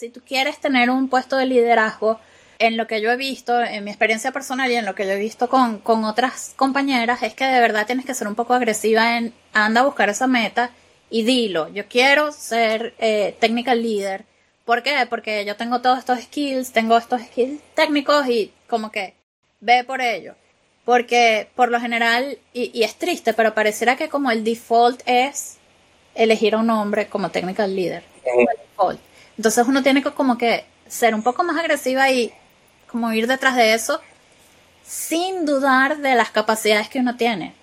si tú quieres tener un puesto de liderazgo, en lo que yo he visto, en mi experiencia personal y en lo que yo he visto con, con otras compañeras, es que de verdad tienes que ser un poco agresiva en anda a buscar esa meta y dilo, yo quiero ser eh, technical leader. ¿Por qué? Porque yo tengo todos estos skills, tengo estos skills técnicos y como que ve por ello. Porque por lo general, y, y es triste, pero pareciera que como el default es elegir a un hombre como technical leader. Entonces uno tiene que como que ser un poco más agresiva y como ir detrás de eso sin dudar de las capacidades que uno tiene.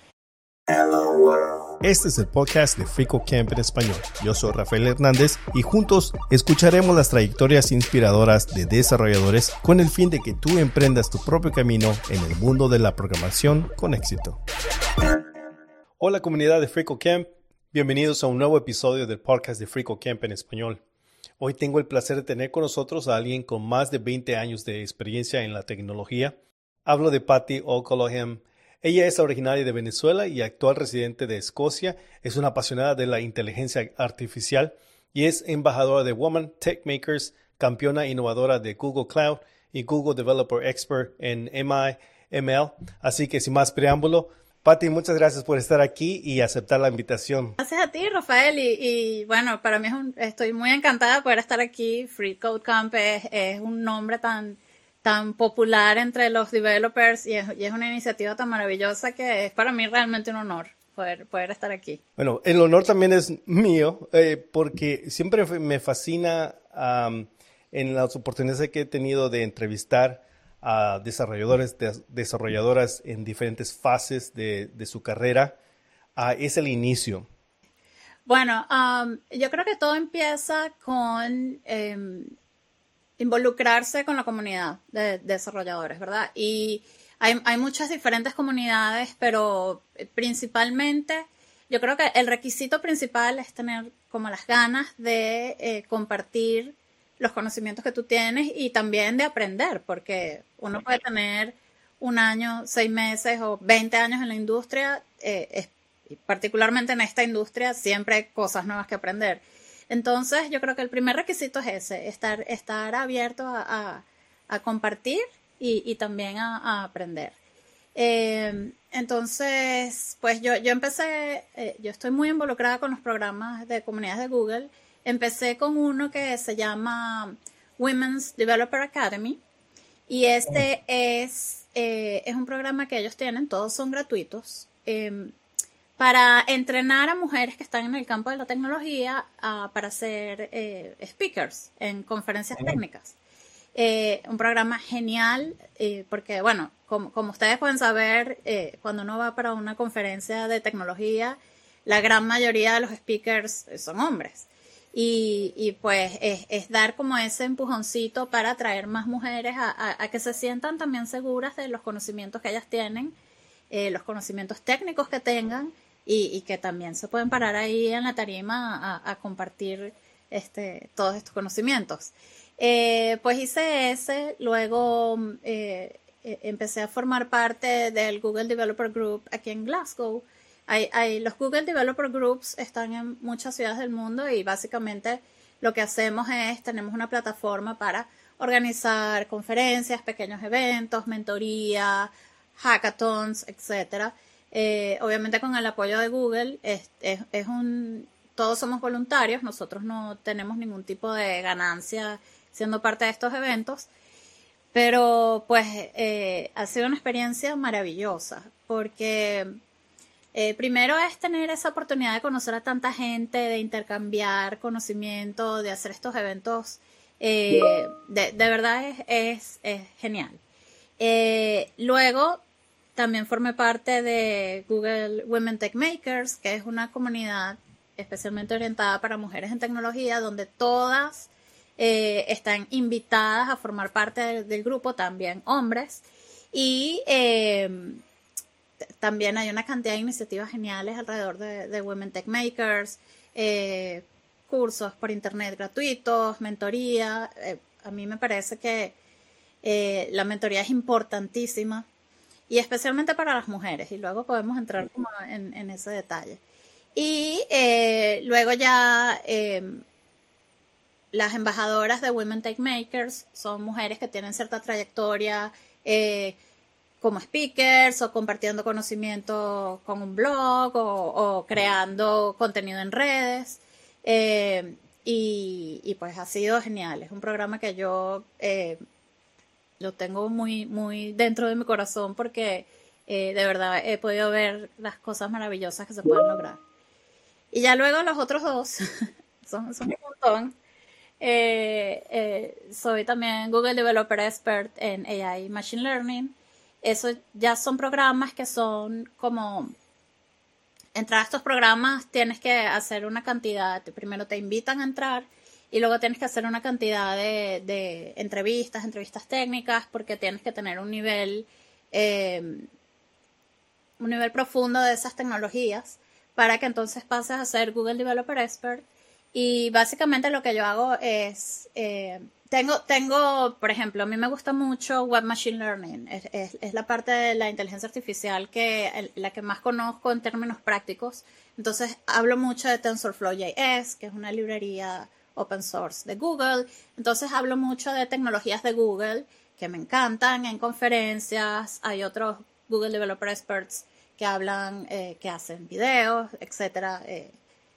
Este es el podcast de Frico Camp en español. Yo soy Rafael Hernández y juntos escucharemos las trayectorias inspiradoras de desarrolladores con el fin de que tú emprendas tu propio camino en el mundo de la programación con éxito. Hola comunidad de Frico Camp, bienvenidos a un nuevo episodio del podcast de Frico Camp en español. Hoy tengo el placer de tener con nosotros a alguien con más de 20 años de experiencia en la tecnología. Hablo de Patty O'Callaghan. Ella es originaria de Venezuela y actual residente de Escocia. Es una apasionada de la inteligencia artificial y es embajadora de Woman Tech Makers, campeona innovadora de Google Cloud y Google Developer Expert en MI, Así que sin más preámbulo, Pati, muchas gracias por estar aquí y aceptar la invitación. Gracias a ti, Rafael. Y, bueno, para mí es un, estoy muy encantada de poder estar aquí. Free Code Camp es, un nombre tan, tan popular entre los developers y es, una iniciativa tan maravillosa que es para mí realmente un honor. Poder, poder estar aquí. Bueno, el honor también es mío, eh, porque siempre me fascina en las oportunidades que he tenido de entrevistar a desarrolladores, desarrolladoras en diferentes fases de, su carrera. Es el inicio. Bueno, um, yo creo que todo empieza con em, involucrarse con la comunidad de desarrolladores, ¿verdad? Y hay, hay, muchas diferentes comunidades, pero principalmente yo creo que el requisito principal es tener como las ganas de eh, compartir los conocimientos que tú tienes y también de aprender, porque uno puede tener un año, seis meses o 20 años en la industria, eh, particularmente en esta industria, siempre hay cosas nuevas que aprender. Entonces, yo creo que el primer requisito es ese, estar, estar abierto a, compartir y, también a, aprender. Eh, entonces, pues yo, yo empecé, eh, yo estoy muy involucrada con los programas de comunidades de Google Empecé con uno que se llama Women's Developer Academy y este es, eh, es un programa que ellos tienen, todos son gratuitos, em, para entrenar a mujeres que están en el campo de la tecnología ah, para ser eh, speakers en conferencias técnicas. Eh, un programa genial porque, bueno, como, como, ustedes pueden saber, cuando uno va para una conferencia de tecnología, la gran mayoría de los speakers son hombres. Y, pues es, dar como ese empujoncito para atraer más mujeres a, que se sientan también seguras de los conocimientos que ellas tienen, eh, los conocimientos técnicos que tengan y, que también se pueden parar ahí en la tarima a, compartir este, todos estos conocimientos. Eh, pues hice ese, luego eh, empecé a formar parte del Google Developer Group aquí en Glasgow hay, los Google Developer Groups están en muchas ciudades del mundo y básicamente lo que hacemos es, tenemos una plataforma para organizar conferencias, pequeños eventos, mentoría, hackathons, etc. Eh, obviamente con el apoyo de Google es, un, todos somos voluntarios, nosotros no tenemos ningún tipo de ganancia siendo parte de estos eventos, pero pues eh, ha sido una experiencia maravillosa porque eh, primero es tener esa oportunidad de conocer a tanta gente, de intercambiar conocimiento, de hacer estos eventos. Eh, de, verdad es, genial. Eh, luego también formé parte de Google Women Tech Makers, que es una comunidad especialmente orientada para mujeres en tecnología, donde todas están invitadas a formar parte del, grupo, también hombres. Y también hay una cantidad de iniciativas geniales alrededor de, Women Tech Makers, eh, cursos por internet gratuitos, mentoría. Eh, a mí me parece que eh, la mentoría es importantísima y especialmente para las mujeres y luego podemos entrar como en, en ese detalle. Y luego ya las embajadoras de Women Take Makers son mujeres que tienen cierta trayectoria eh, como speakers o compartiendo conocimiento con un blog o, creando contenido en redes. Eh, y, pues ha sido genial. Es un programa que yo eh, lo tengo muy, muy dentro de mi corazón porque de verdad he podido ver las cosas maravillosas que se pueden lograr. Y ya luego los otros dos, son, son un montón. Eh, eh, soy también Google Developer Expert en AI Machine Learning. Eso ya son programas que son como entrar a estos programas tienes que hacer una cantidad, primero te invitan a entrar y luego tienes que hacer una cantidad de, entrevistas, entrevistas técnicas, porque tienes que tener un nivel, eh, un nivel profundo de esas tecnologías para que entonces pases a ser Google Developer Expert. Y básicamente lo que yo hago es, eh, tengo, tengo, por ejemplo, a mí me gusta mucho Web Machine Learning. Es, es, la parte de la inteligencia artificial que la que más conozco en términos prácticos. Entonces hablo mucho de TensorFlow.js, que es una librería open source de Google. Entonces hablo mucho de tecnologías de Google que me encantan en conferencias. Hay otros Google Developer Experts que hablan, eh, que hacen videos, etcétera, eh,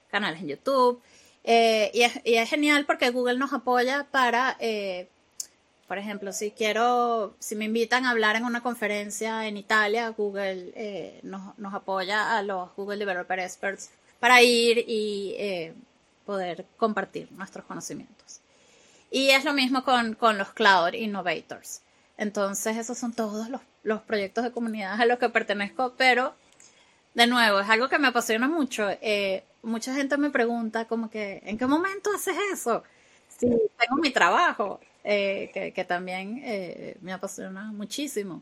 canales en YouTube. Eh, y, es, genial porque Google nos apoya para, eh, por ejemplo, si quiero, si me invitan a hablar en una conferencia en Italia, Google eh, nos, apoya a los Google Developer Experts para ir y poder compartir nuestros conocimientos. Y es lo mismo con, los Cloud Innovators. Entonces, esos son todos los, los proyectos de comunidad a los que pertenezco, pero de nuevo, es algo que me apasiona mucho. Eh, mucha gente me pregunta como que, ¿en qué momento haces eso? Si tengo mi trabajo, eh, que, también eh, me apasiona muchísimo.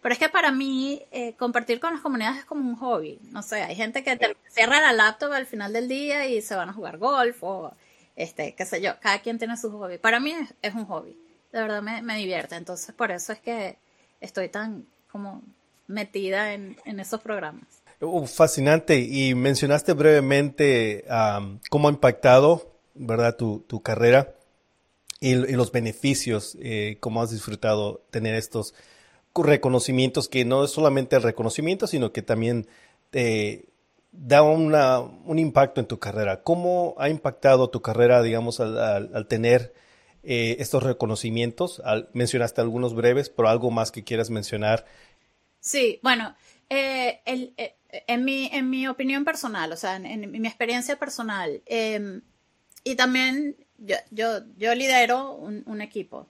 Pero es que para mí compartir con las comunidades es como un hobby. No sé, hay gente que te cierra la laptop al final del día y se van a jugar golf o este, qué sé yo, cada quien tiene su hobby. Para mí es, un hobby. De verdad me, me, divierte. Entonces por eso es que estoy tan como metida en esos programas. Uh, fascinante. Y mencionaste brevemente cómo ha impactado, ¿verdad?, tu, tu carrera y, los beneficios, eh, cómo has disfrutado tener estos reconocimientos, que no es solamente el reconocimiento, sino que también te da una, un impacto en tu carrera. ¿Cómo ha impactado tu carrera, digamos, al, tener eh, estos reconocimientos? mencionaste algunos breves, pero algo más que quieras mencionar. Sí, bueno, eh, el, en mi, en mi opinión personal, o sea, en, mi experiencia personal, em, y también yo, yo, yo lidero un, equipo.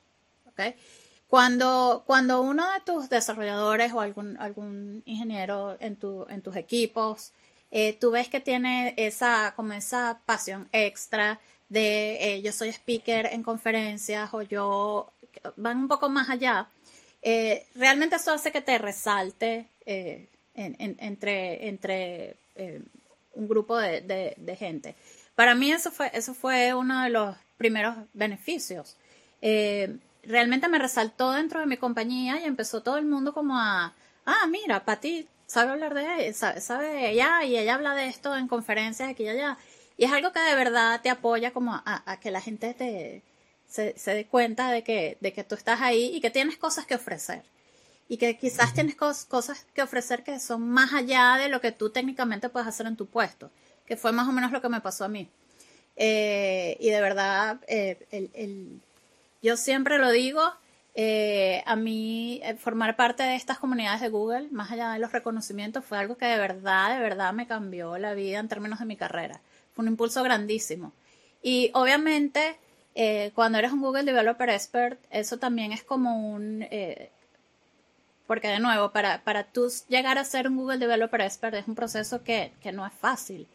Cuando, cuando uno de tus desarrolladores o algún, algún ingeniero en, tu, en tus equipos, eh, tú ves que tiene esa, como esa pasión extra de eh, yo soy speaker en conferencias o yo van un poco más allá, eh, realmente eso hace que te resalte entre, entre eh, un grupo de, gente. Para mí eso fue, eso fue uno de los primeros beneficios. Eh, realmente me resaltó dentro de mi compañía y empezó todo el mundo como a, ah, mira, Pati sabe hablar de ella, sabe, ella y ella habla de esto en conferencias aquí y allá. Y es algo que de verdad te apoya como a, que la gente te, se, se, dé cuenta de que, de que tú estás ahí y que tienes cosas que ofrecer y que quizás tienes cosas que ofrecer que son más allá de lo que tú técnicamente puedes hacer en tu puesto, que fue más o menos lo que me pasó a mí. Eh, y de verdad, eh, el, yo siempre lo digo, eh, a mí formar parte de estas comunidades de Google, más allá de los reconocimientos, fue algo que de verdad, de verdad me cambió la vida en términos de mi carrera. Fue un impulso grandísimo. Y obviamente, cuando eres un Google Developer Expert, eso también es como un porque de nuevo, para, para tú llegar a ser un Google Developer Expert es un proceso que, no es fácil.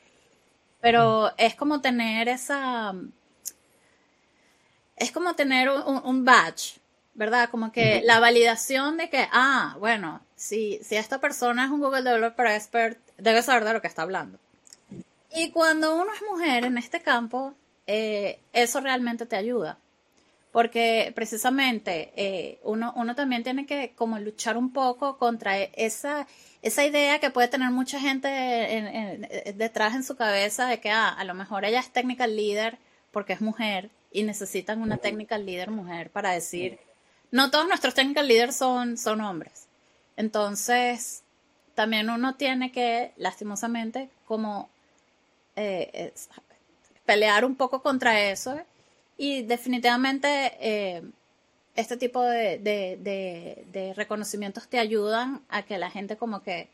Pero es como tener esa... Es como tener un, badge, ¿verdad? Como que la validación de que, ah, bueno, si, si esta persona es un Google Developer Expert, debe saber de lo que está hablando. Y cuando uno es mujer en este campo, eh, eso realmente te ayuda porque precisamente eh, uno, uno también tiene que como luchar un poco contra esa, esa idea que puede tener mucha gente detrás en su cabeza de que ah, a lo mejor ella es technical leader porque es mujer y necesitan una technical leader mujer para decir, no todos nuestros technical leaders son, son hombres. Entonces, también uno tiene que, lastimosamente, como eh, pelear un poco contra eso y definitivamente eh, este tipo de, de, reconocimientos te ayudan a que la gente como que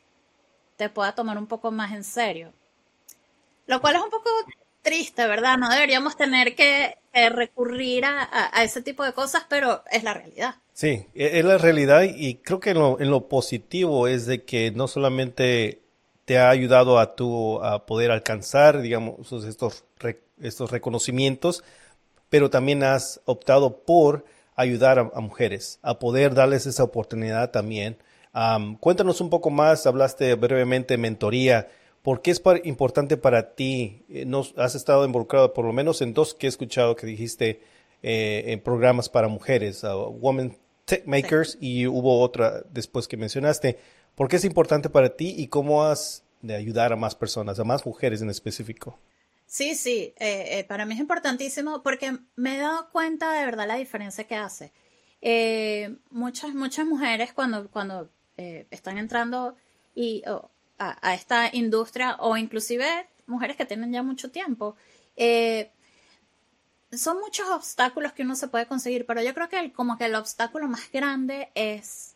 te pueda tomar un poco más en serio. Lo cual es un poco triste, ¿verdad? No deberíamos tener que, recurrir a, ese tipo de cosas, pero es la realidad. Sí, e, es la realidad y creo que en lo, en lo positivo es de que no solamente te ha ayudado a tu a poder alcanzar, digamos, estos, estos reconocimientos, pero también has optado por ayudar a, mujeres, a poder darles esa oportunidad también. cuéntanos un poco más, hablaste brevemente de mentoría. ¿Por qué es importante para ti? Eh, Nos, has estado involucrado por lo menos en dos que he escuchado que dijiste eh, en programas para mujeres, uh, Women Tech Makers, y hubo otra después que mencionaste. ¿Por qué es importante para ti y cómo has de ayudar a más personas, a más mujeres en específico? Sí, sí, eh, eh, para mí es importantísimo porque me he dado cuenta de verdad la diferencia que hace. Eh, muchas, muchas mujeres cuando, cuando están entrando y, a, esta industria o inclusive mujeres que tienen ya mucho tiempo, son muchos obstáculos que uno se puede conseguir, pero yo creo que como que el obstáculo más grande es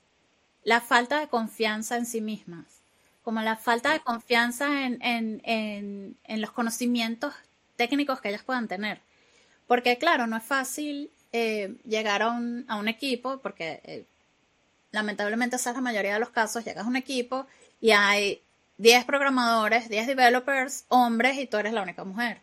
la falta de confianza en sí mismas como la falta de confianza en, en, en, los conocimientos técnicos que ellas puedan tener. Porque claro, no es fácil eh, llegar a un, a un, equipo, porque eh, lamentablemente esa es la mayoría de los casos, llegas a un equipo y hay 10 programadores, 10 developers, hombres y tú eres la única mujer.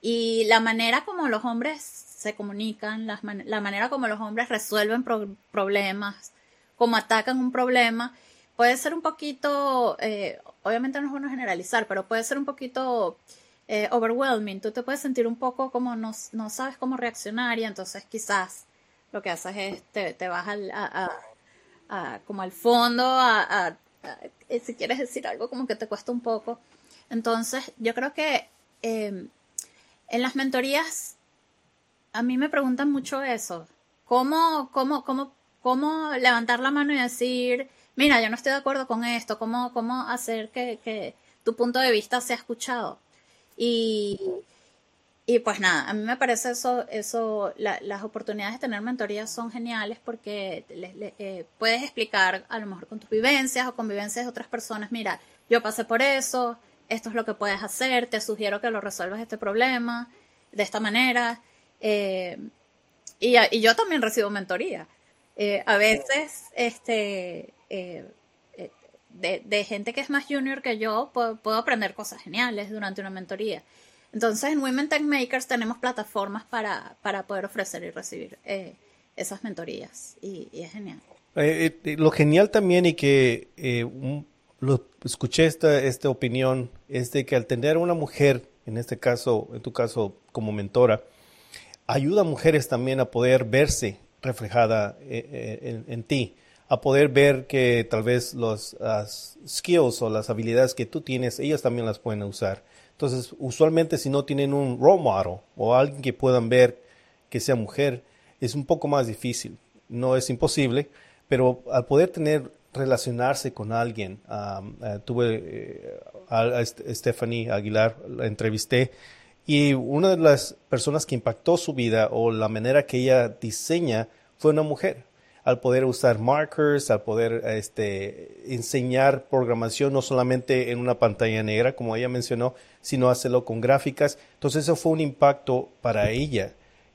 Y la manera como los hombres se comunican, la, manera como los hombres resuelven problemas, como atacan un problema, puede ser un poquito, eh, obviamente no es bueno generalizar, pero puede ser un poquito eh, overwhelming. Tú te puedes sentir un poco como no, no, sabes cómo reaccionar y entonces quizás lo que haces es te, te vas al, a, a, como al fondo, a, si quieres decir algo como que te cuesta un poco. Entonces yo creo que em, en las mentorías a mí me preguntan mucho eso. ¿Cómo, cómo, cómo, cómo levantar la mano y decir, mira, yo no estoy de acuerdo con esto, cómo, cómo hacer que, tu punto de vista sea escuchado. Y, y pues nada, a mí me parece eso, eso las oportunidades de tener mentorías son geniales porque eh, puedes explicar a lo mejor con tus vivencias o con vivencias de otras personas, mira, yo pasé por eso, esto es lo que puedes hacer, te sugiero que lo resuelvas este problema de esta manera. Eh, y, y, yo también recibo mentoría. Eh, a veces, este, eh, eh, de, gente que es más junior que yo, puedo, aprender cosas geniales durante una mentoría. Entonces, en Women Tech Makers tenemos plataformas para, para poder ofrecer y recibir esas mentorías y, es genial. lo genial también y que lo, escuché esta, esta opinión es de que al tener una mujer, en este caso, en tu caso como mentora, ayuda a mujeres también a poder verse reflejada eh, eh, en, ti, a poder ver que tal vez los skills o las habilidades que tú tienes, ellas también las pueden usar. Entonces, usualmente si no tienen un role model o alguien que puedan ver que sea mujer, es un poco más difícil. No es imposible, pero al poder tener relacionarse con alguien, eh, tuve a, Stephanie Aguilar, la entrevisté, y una de las personas que impactó su vida o la manera que ella diseña fue una mujer. Al poder usar markers, al poder este, enseñar programación no solamente en una pantalla negra, como ella mencionó, sino hacerlo con gráficas. Entonces eso fue un impacto para ella.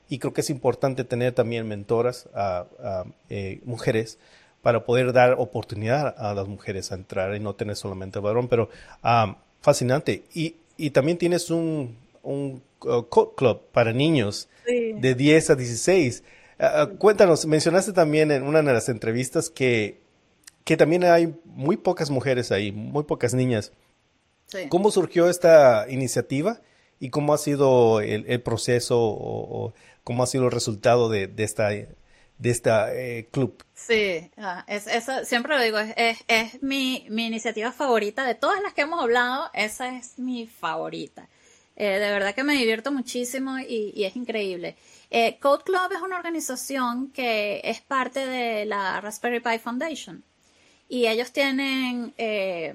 Y creo que es importante tener también mentoras a, eh, mujeres para poder dar oportunidad a las mujeres a entrar y no tener solamente varón, pero ah, fascinante. Y, y también tienes un, un uh, club para niños de 10 a 16. Uh, uh, cuéntanos, mencionaste también en una de las entrevistas que, que también hay muy pocas mujeres ahí, muy pocas niñas. ¿Cómo surgió esta iniciativa y cómo ha sido el, proceso o, cómo ha sido el resultado de, de esta de esta eh, club. Sí, ah, es, eso, siempre lo digo, es, es, mi, mi, iniciativa favorita. De todas las que hemos hablado, esa es mi favorita. Eh, de verdad que me divierto muchísimo y, es increíble. Eh, Code Club es una organización que es parte de la Raspberry Pi Foundation y ellos tienen eh,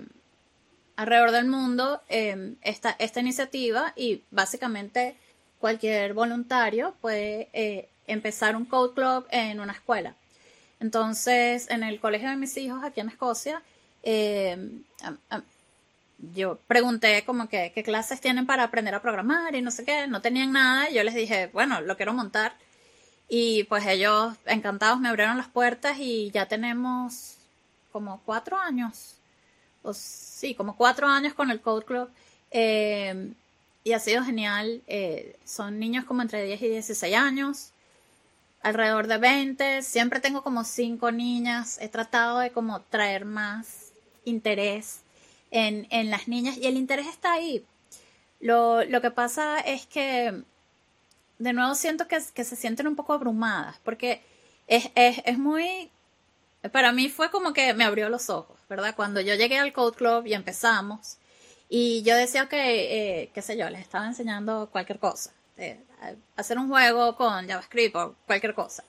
alrededor del mundo em, esta, esta iniciativa y básicamente cualquier voluntario puede eh, empezar un Code Club en una escuela. Entonces, en el colegio de mis hijos aquí en Escocia, yo pregunté como que qué clases tienen para aprender a programar y no sé qué, no tenían nada y yo les dije, bueno, lo quiero montar. Y pues ellos encantados me abrieron las puertas y ya tenemos como cuatro años, o sí, como cuatro años con el Code Club. Eh, y ha sido genial. Eh, son niños como entre 10 y 16 años, alrededor de 20. Siempre tengo como cinco niñas. He tratado de como traer más interés en, en las niñas y el interés está ahí. Lo, lo que pasa es que, de nuevo, siento que, que se sienten un poco abrumadas, porque es, es, es, muy... Para mí fue como que me abrió los ojos, ¿verdad? Cuando yo llegué al Code Club y empezamos, y yo decía que, eh, qué sé yo, les estaba enseñando cualquier cosa, hacer un juego con JavaScript o cualquier cosa.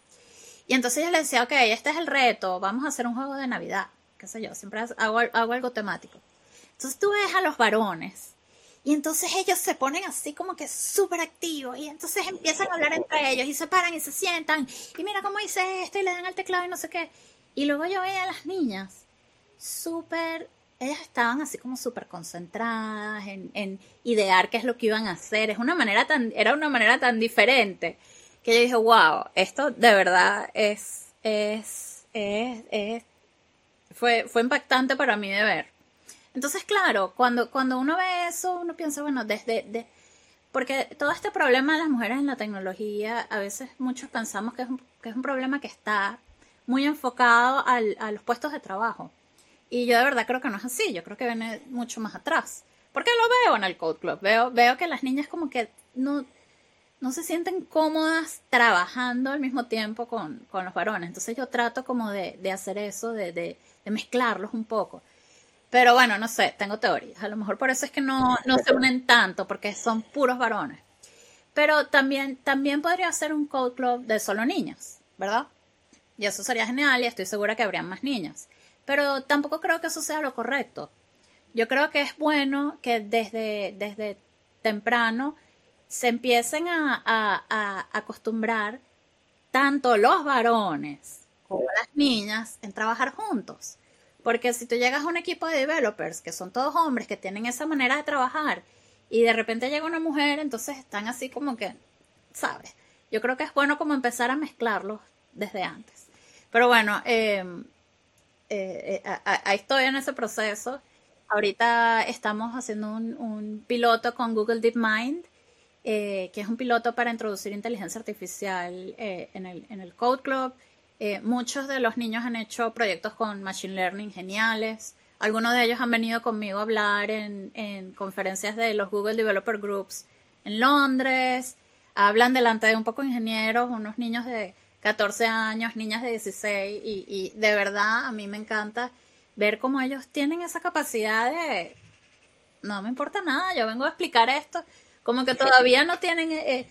Y entonces yo les decía, ok, este es el reto, vamos a hacer un juego de Navidad, qué sé yo, siempre hago, hago algo temático. Entonces tú ves a los varones y entonces ellos se ponen así como que súper activos y entonces empiezan a hablar entre ellos y se paran y se sientan y mira cómo hice esto y le dan al teclado y no sé qué. Y luego yo veía a las niñas súper, ellas estaban así como súper concentradas en, en, idear qué es lo que iban a hacer. Es una manera tan, era una manera tan diferente que yo dije, wow, esto de verdad es, es, es, es fue, fue impactante para mí de ver. Entonces, claro, cuando, cuando uno ve eso, uno piensa, bueno, desde... De, porque todo este problema de las mujeres en la tecnología, a veces muchos pensamos que es un, que es un problema que está muy enfocado al, a los puestos de trabajo. Y yo de verdad creo que no es así, yo creo que viene mucho más atrás. Porque lo veo en el Code Club, veo, veo que las niñas como que no, no se sienten cómodas trabajando al mismo tiempo con, con los varones. Entonces yo trato como de, de hacer eso, de, de, de mezclarlos un poco. Pero bueno, no sé, tengo teorías. A lo mejor por eso es que no, no se unen tanto, porque son puros varones. Pero también, también podría ser un code club de solo niñas, ¿verdad? Y eso sería genial y estoy segura que habrían más niñas. Pero tampoco creo que eso sea lo correcto. Yo creo que es bueno que desde, desde temprano se empiecen a, a, a acostumbrar tanto los varones como las niñas en trabajar juntos. Porque si tú llegas a un equipo de developers, que son todos hombres, que tienen esa manera de trabajar, y de repente llega una mujer, entonces están así como que, ¿sabes? Yo creo que es bueno como empezar a mezclarlos desde antes. Pero bueno, eh, eh, eh, ahí estoy en ese proceso. Ahorita estamos haciendo un, piloto con Google DeepMind, que es un piloto para introducir inteligencia artificial en el Code Club. Eh, muchos de los niños han hecho proyectos con Machine Learning geniales. Algunos de ellos han venido conmigo a hablar en, en conferencias de los Google Developer Groups en Londres. Hablan delante de un poco ingenieros, unos niños de 14 años, niñas de 16, y, y de verdad a mí me encanta ver cómo ellos tienen esa capacidad de, no me importa nada, yo vengo a explicar esto, como que todavía no tienen eh,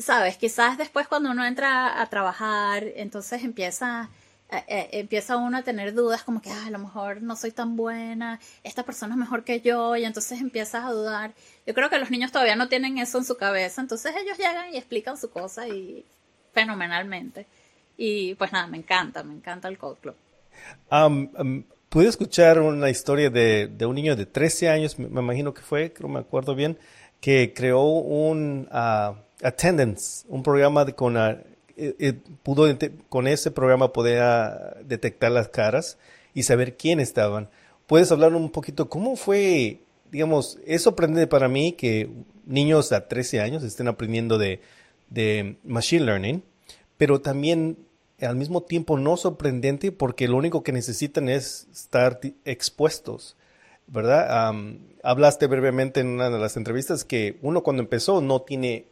sabes, quizás después cuando uno entra a trabajar, entonces empieza, eh, eh, empieza uno a tener dudas como que ah, a lo mejor no soy tan buena, esta persona es mejor que yo y entonces empiezas a dudar. Yo creo que los niños todavía no tienen eso en su cabeza, entonces ellos llegan y explican su cosa y fenomenalmente. Y pues nada, me encanta, me encanta el Code Club. Um, pude escuchar una historia de, de, un niño de 13 años, me, imagino que fue, creo me acuerdo bien, que creó un... Uh, Attendance, un programa con, uh, pudo con ese programa poder uh, detectar las caras y saber quién estaban. ¿Puedes hablar un poquito cómo fue, digamos, es sorprendente para mí que niños a 13 años estén aprendiendo de, de Machine Learning, pero también al mismo tiempo no sorprendente porque lo único que necesitan es estar expuestos, ¿verdad? hablaste brevemente en una de las entrevistas que uno cuando empezó no tiene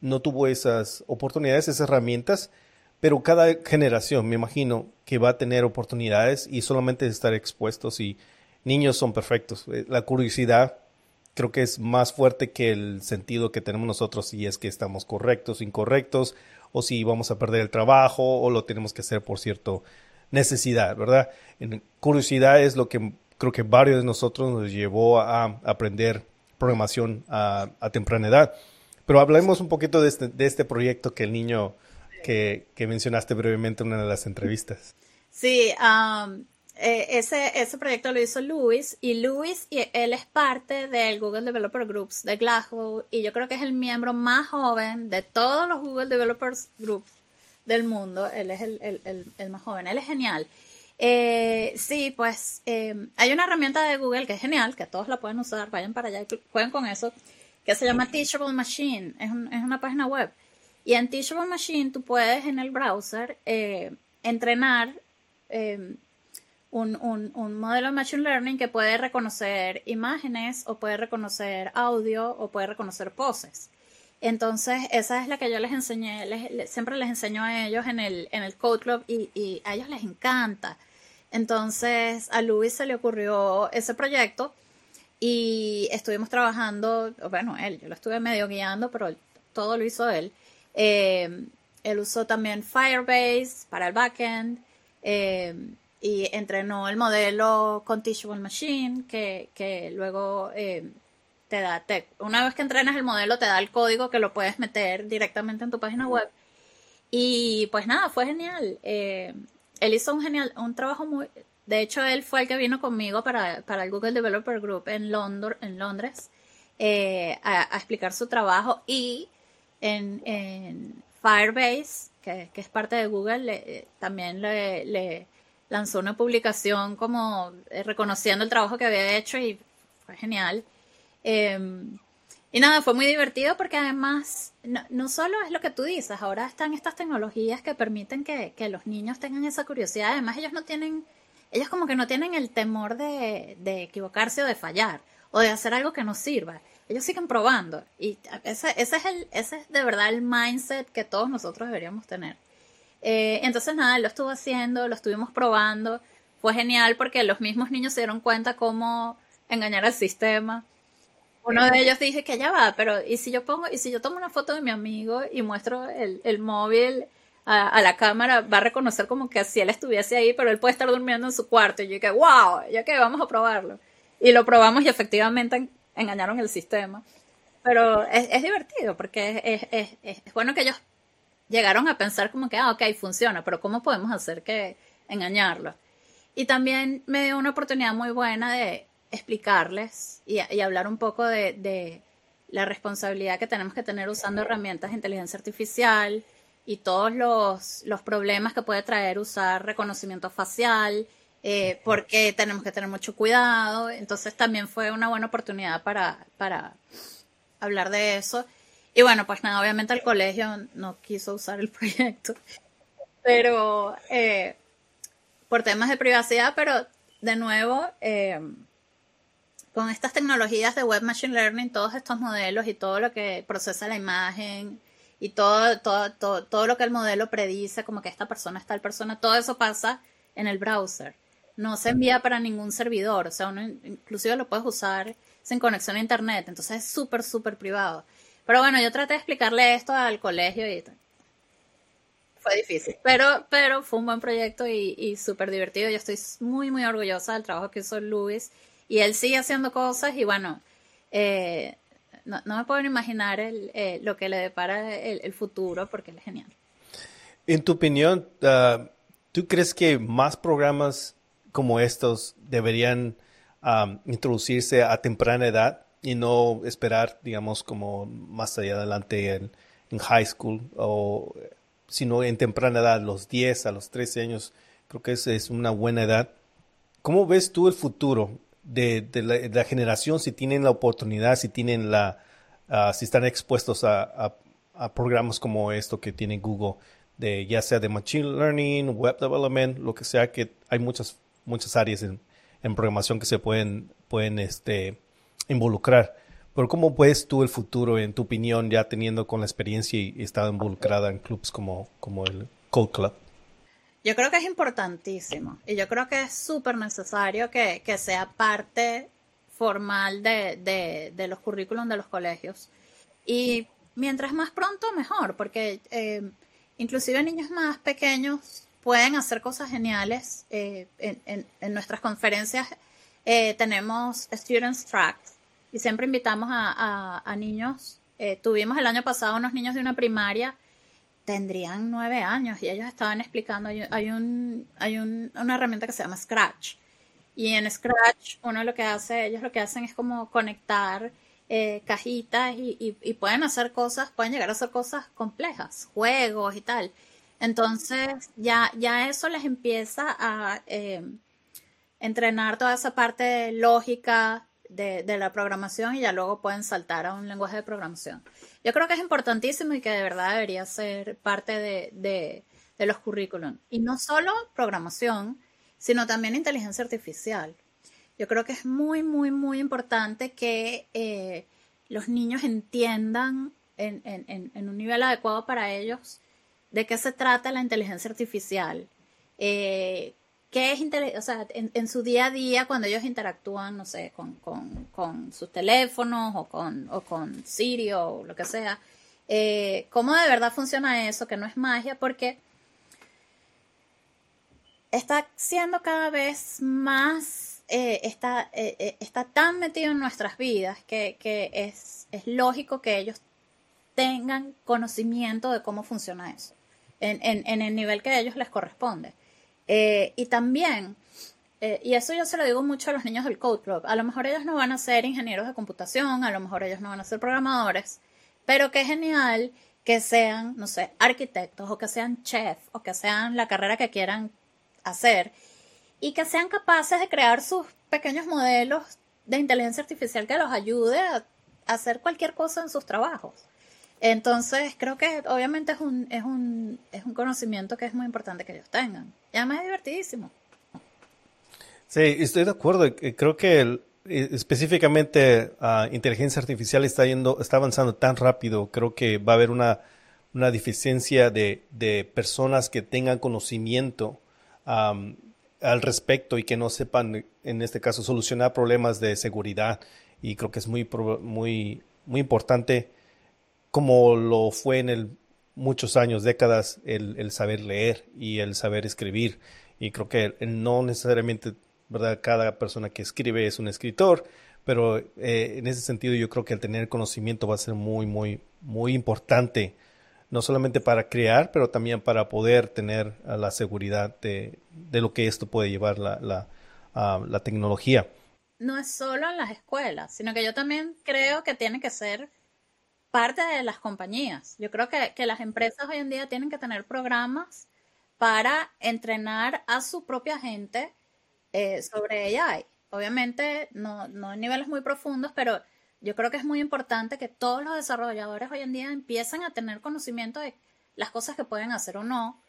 no tuvo esas oportunidades, esas herramientas, pero cada generación me imagino que va a tener oportunidades y solamente estar expuestos y niños son perfectos. Eh, la curiosidad creo que es más fuerte que el sentido que tenemos nosotros si es que estamos correctos, incorrectos, o si vamos a perder el trabajo, o lo tenemos que hacer por cierto necesidad, ¿verdad? Curiosidad es lo que creo que varios de nosotros nos llevó a aprender programación a, temprana edad. Pero hablemos un poquito de este, de este proyecto que el niño que, mencionaste brevemente en una de las entrevistas. Sí, um, ese, ese proyecto lo hizo Luis y Luis, y él es parte del Google Developer Groups de Glasgow y yo creo que es el miembro más joven de todos los Google Developers Groups del mundo. Él es el, más joven, él es genial. Eh, sí, pues eh, hay una herramienta de Google que es genial, que todos la pueden usar, vayan para allá y jueguen con eso, que se llama Teachable Machine, es, una página web. Y en Teachable Machine tú puedes en el browser entrenar un, un, modelo de Machine Learning que puede reconocer imágenes o puede reconocer audio o puede reconocer poses. Entonces, esa es la que yo les enseñé, siempre les enseño a ellos en el, en el Code Club y, a ellos les encanta. Entonces, a Luis se le ocurrió ese proyecto y estuvimos trabajando, bueno, él, yo lo estuve medio guiando, pero todo lo hizo él. Eh, él usó también Firebase para el backend. Eh, y entrenó el modelo con Teachable Machine, que, que luego eh, te da, te, una vez que entrenas el modelo, te da el código que lo puedes meter directamente en tu página web. Y pues nada, fue genial. Él hizo un genial, un trabajo muy, de hecho él fue el que vino conmigo para, para el Google Developer Group en, Londres, eh, a, explicar su trabajo y en, en Firebase, que, que, es parte de Google, también le, le lanzó una publicación como eh, reconociendo el trabajo que había hecho y fue genial. Em, y nada, fue muy divertido porque además no, solo es lo que tú dices, ahora están estas tecnologías que permiten que, los niños tengan esa curiosidad, además ellos no tienen, ellos como que no tienen el temor de, de equivocarse o de fallar o de hacer algo que no sirva. Ellos siguen probando y ese, ese, es el, ese es de verdad el mindset que todos nosotros deberíamos tener. Eh, entonces nada, lo estuvo haciendo, lo estuvimos probando. Fue genial porque los mismos niños se dieron cuenta cómo engañar al sistema. Uno de ellos dije que ya va, pero ¿y si yo pongo, y si yo tomo una foto de mi amigo y muestro el, el móvil a, la cámara, va a reconocer como que si él estuviese ahí, pero él puede estar durmiendo en su cuarto. Y yo dije, wow, ya que vamos a probarlo. Y lo probamos y efectivamente engañaron el sistema. Pero es, divertido porque es, es, es, bueno que ellos llegaron a pensar como que, ah, ok, funciona, pero ¿cómo podemos hacer que engañarlo? Y también me dio una oportunidad muy buena de explicarles y, hablar un poco de, la responsabilidad que tenemos que tener usando herramientas de inteligencia artificial y todos los, los problemas que puede traer usar reconocimiento facial, eh, porque tenemos que tener mucho cuidado. Entonces también fue una buena oportunidad para, para hablar de eso. Y bueno, pues nada, obviamente el colegio no quiso usar el proyecto, pero eh, por temas de privacidad, pero de nuevo, eh, con estas tecnologías de Web Machine Learning, todos estos modelos y todo lo que procesa la imagen y todo, todo, todo, todo lo que el modelo predice, como que esta persona es tal persona, todo eso pasa en el browser. No se envía para ningún servidor, o sea, uno inclusive lo puedes usar sin conexión a internet, entonces es súper, súper privado. Pero bueno, yo traté de explicarle esto al colegio y fue difícil. Pero, pero fue un buen proyecto y, y súper divertido. Yo estoy muy, muy orgullosa del trabajo que hizo Luis. Y él sigue haciendo cosas y bueno, eh, no, me puedo imaginar el, eh, lo que le depara el, futuro porque él es genial. En tu opinión, ah, ¿tú crees que más programas como estos deberían ah, introducirse a temprana edad? y no esperar, digamos, como más allá adelante en, high school o sino en temprana edad, los 10 a los 13 años, creo que esa es una buena edad. ¿Cómo ves tú el futuro de, la, generación si tienen la oportunidad, si tienen la, ah, si están expuestos a, programas como esto que tiene Google, de ya sea de machine learning, web development, lo que sea, que hay muchas muchas áreas en, en programación que se pueden pueden este involucrar. Pero ¿cómo ves tú el futuro, en tu opinión, ya teniendo con la experiencia y estado involucrada en clubes como, como el Code Club? Yo creo que es importantísimo y yo creo que es súper necesario que, que, sea parte formal de, de, los currículums de los colegios. Y mientras más pronto, mejor, porque eh, inclusive niños más pequeños pueden hacer cosas geniales. Eh, en, en, nuestras conferencias eh, tenemos Students Track y siempre invitamos a, a, niños. tuvimos el año pasado unos niños de una primaria, tendrían nueve años y ellos estaban explicando, hay, un, hay un, una herramienta que se llama Scratch. Y en Scratch uno lo que hace, ellos lo que hacen es como conectar eh, cajitas y, y, pueden hacer cosas, pueden llegar a hacer cosas complejas, juegos y tal. Entonces ya, ya eso les empieza a eh, entrenar toda esa parte lógica de, de, la programación y ya luego pueden saltar a un lenguaje de programación. Yo creo que es importantísimo y que de verdad debería ser parte de, de, de los currículum. Y no solo programación, sino también inteligencia artificial. Yo creo que es muy, muy, muy importante que eh, los niños entiendan en, un nivel adecuado para ellos de qué se trata la inteligencia artificial. Eh, qué es o sea, en, su día a día cuando ellos interactúan, no sé, con, sus teléfonos o con, o con Siri o lo que sea, eh, cómo de verdad funciona eso, que no es magia, porque está siendo cada vez más eh, está, eh, eh, está tan metido en nuestras vidas que, es, es, lógico que ellos tengan conocimiento de cómo funciona eso, en, en, el nivel que a ellos les corresponde. Y también, y eso yo se lo digo mucho a los niños del Code Club, a lo mejor ellos no van a ser ingenieros de computación, a lo mejor ellos no van a ser programadores, pero qué genial que sean, no sé, arquitectos o que sean chef o que sean la carrera que quieran hacer y que sean capaces de crear sus pequeños modelos de inteligencia artificial que los ayude a, hacer cualquier cosa en sus trabajos. Entonces, creo que obviamente es un, es un, es un conocimiento que es muy importante que ellos tengan. Y además es divertidísimo. Sí, estoy de acuerdo. Creo que específicamente uh, inteligencia artificial está yendo, está avanzando tan rápido. Creo que va a haber una, una deficiencia de, de personas que tengan conocimiento al respecto y que no sepan, en este caso, solucionar problemas de seguridad. Y creo que es muy, muy, muy importante, como lo fue en el, muchos años, décadas, el, saber leer y el saber escribir. Y creo que no necesariamente, ¿verdad? Cada persona que escribe es un escritor, pero eh, en ese sentido yo creo que el tener conocimiento va a ser muy, muy, muy importante no solamente para crear, pero también para poder tener la seguridad de, lo que esto puede llevar la, la, tecnología. No es solo en las escuelas, sino que yo también creo que tiene que ser parte de las compañías. Yo creo que, las empresas hoy en día tienen que tener programas para entrenar a su propia gente eh, sobre AI. Obviamente, no, no en niveles muy profundos, pero yo creo que es muy importante que todos los desarrolladores hoy en día empiecen a tener conocimiento de las cosas que pueden hacer o no.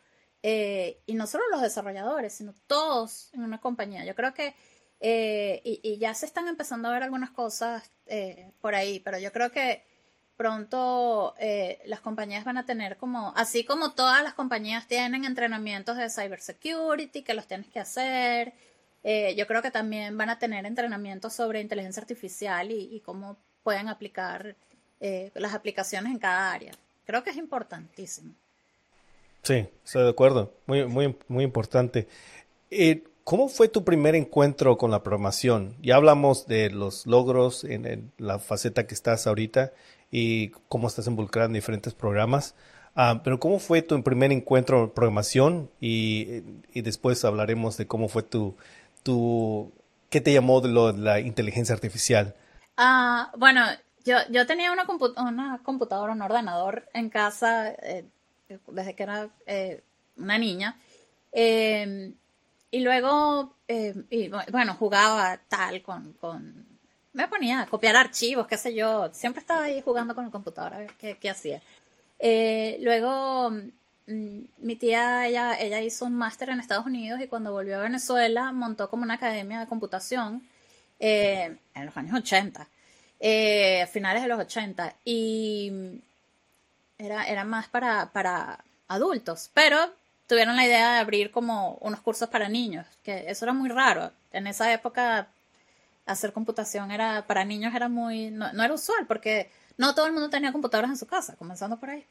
Eh, y no solo los desarrolladores, sino todos en una compañía. Yo creo que, eh, y, ya se están empezando a ver algunas cosas por ahí, pero yo creo que pronto las compañías van a tener como, así como todas las compañías tienen entrenamientos de cybersecurity que los tienes que hacer, eh, yo creo que también van a tener entrenamiento sobre inteligencia artificial y, cómo pueden aplicar eh, las aplicaciones en cada área. Creo que es importantísimo. Sí, estoy de acuerdo. Muy, muy, muy importante. Eh, ¿Cómo fue tu primer encuentro con la programación? Ya hablamos de los logros en, la faceta que estás ahorita y cómo estás involucrado en diferentes programas. Ah, pero ¿cómo fue tu primer encuentro con programación? Y, y después hablaremos de cómo fue tu, tu, ¿qué te llamó de, lo, la inteligencia artificial? Ah, bueno, yo, yo tenía una, una computadora, un ordenador en casa eh, desde que era eh, una niña. Em, y luego, em, y, bueno, jugaba tal con, con, Me ponía a copiar archivos, qué sé yo. Siempre estaba ahí jugando con a ver qué, hacía. Eh, luego Mm, mi tía, ella, ella hizo un máster en Estados Unidos y cuando volvió a Venezuela montó como una academia de computación eh, en los años 80, eh, a finales de los 80, y era, era más para, para adultos, pero tuvieron la idea de abrir como unos cursos para niños, que eso era muy raro. En esa época hacer computación era para niños era muy, no, era usual porque no todo el mundo tenía computadoras en su casa, comenzando por ahí.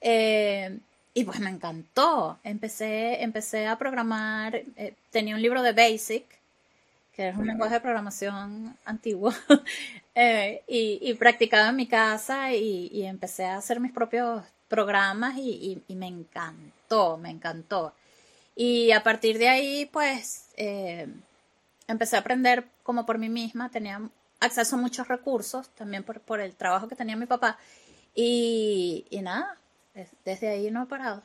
Eh, y pues me encantó. Empecé, empecé a programar, eh, tenía un libro de Basic, que es un lenguaje de programación antiguo, eh, y, practicaba en mi casa y, empecé a hacer mis propios programas y, me encantó, me encantó. Y a partir de ahí, pues, empecé a aprender como por mí misma, tenía acceso a muchos recursos, también por, por el trabajo que tenía mi papá. Y, y nada, desde ahí no he parado.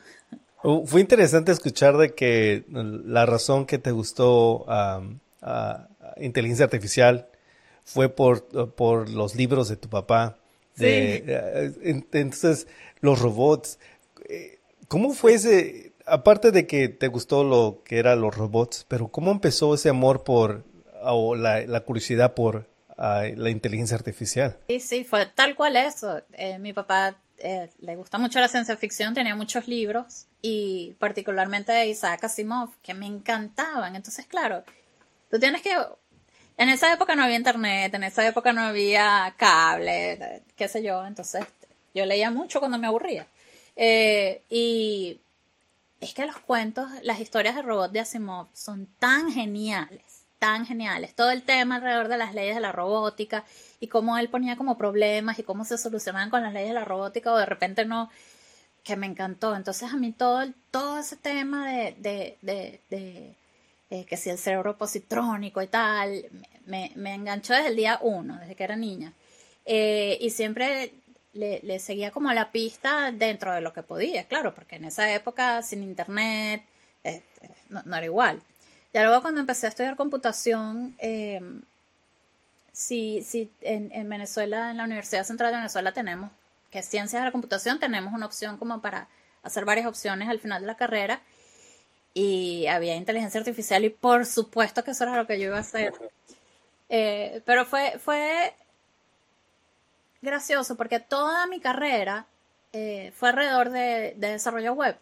Uh, fue interesante escuchar de que la razón que te gustó inteligencia artificial fue por, por los libros de tu papá. De, eh, entonces, los robots. Eh, ¿Cómo fue ese, aparte de que te gustó lo que eran los robots, pero cómo empezó ese amor por, o la, curiosidad por la inteligencia artificial? Sí, sí, fue tal cual eso. Eh, mi papá eh, le gusta mucho la ciencia ficción, tenía muchos libros y particularmente de Isaac Asimov que me encantaban. Entonces, claro, tú tienes que... En esa época no había internet, en esa época no había cable, qué sé yo, entonces yo leía mucho cuando me aburría. Eh, y es que los cuentos, las historias de robots de Asimov son tan geniales, tan geniales. Todo el tema alrededor de las leyes de la robótica y cómo él ponía como problemas y cómo se solucionaban con las leyes de la robótica o de repente no, que me encantó. Entonces a mí todo, todo ese tema de, de, de, eh, que si el cerebro positrónico y tal, me, me, enganchó desde el día uno, desde que era niña. Eh, y siempre le, le, seguía como la pista dentro de lo que podía, claro, porque en esa época sin internet este, no, era igual. Ya luego cuando empecé a estudiar computación, eh, si, si en, en, Venezuela, en la Universidad Central de Venezuela tenemos, que es Ciencias de la Computación, tenemos una opción como para hacer varias opciones al final de la carrera. Y había inteligencia artificial y por supuesto que eso era lo que yo iba a hacer. Eh, pero fue, fue gracioso porque toda mi carrera eh, fue alrededor de, de desarrollo web.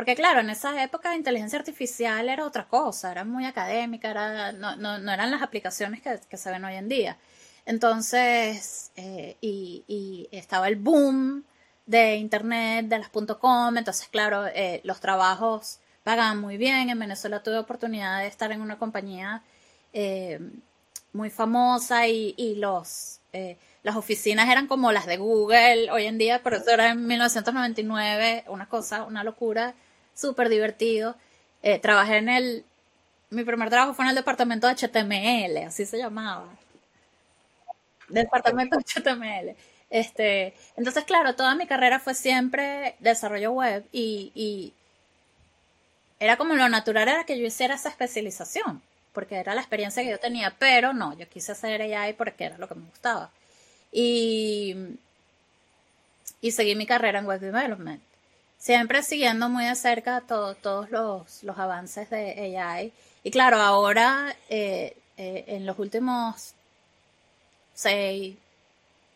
Porque claro, en esa época de inteligencia artificial era otra cosa, era muy académica, era, no, no, no eran las aplicaciones que, que, se ven hoy en día. Entonces, eh, y, estaba el boom de Internet, de las .com, entonces claro, eh, los trabajos pagaban muy bien. En Venezuela tuve oportunidad de estar en una compañía eh, muy famosa y, y los... las oficinas eran como las de Google hoy en día, pero eso era en 1999, una cosa, una locura, súper divertido. Eh, trabajé en el, mi primer trabajo fue en el departamento de HTML, así se llamaba. Departamento de HTML. Este, entonces, claro, toda mi carrera fue siempre desarrollo web y, y era como lo natural era que yo hiciera esa especialización, porque era la experiencia que yo tenía, pero no, yo quise hacer AI porque era lo que me gustaba. Y, y seguí mi carrera en Web Development. Siempre siguiendo muy de cerca todos los, los, avances de AI. Y claro, ahora eh, eh, en los últimos seis,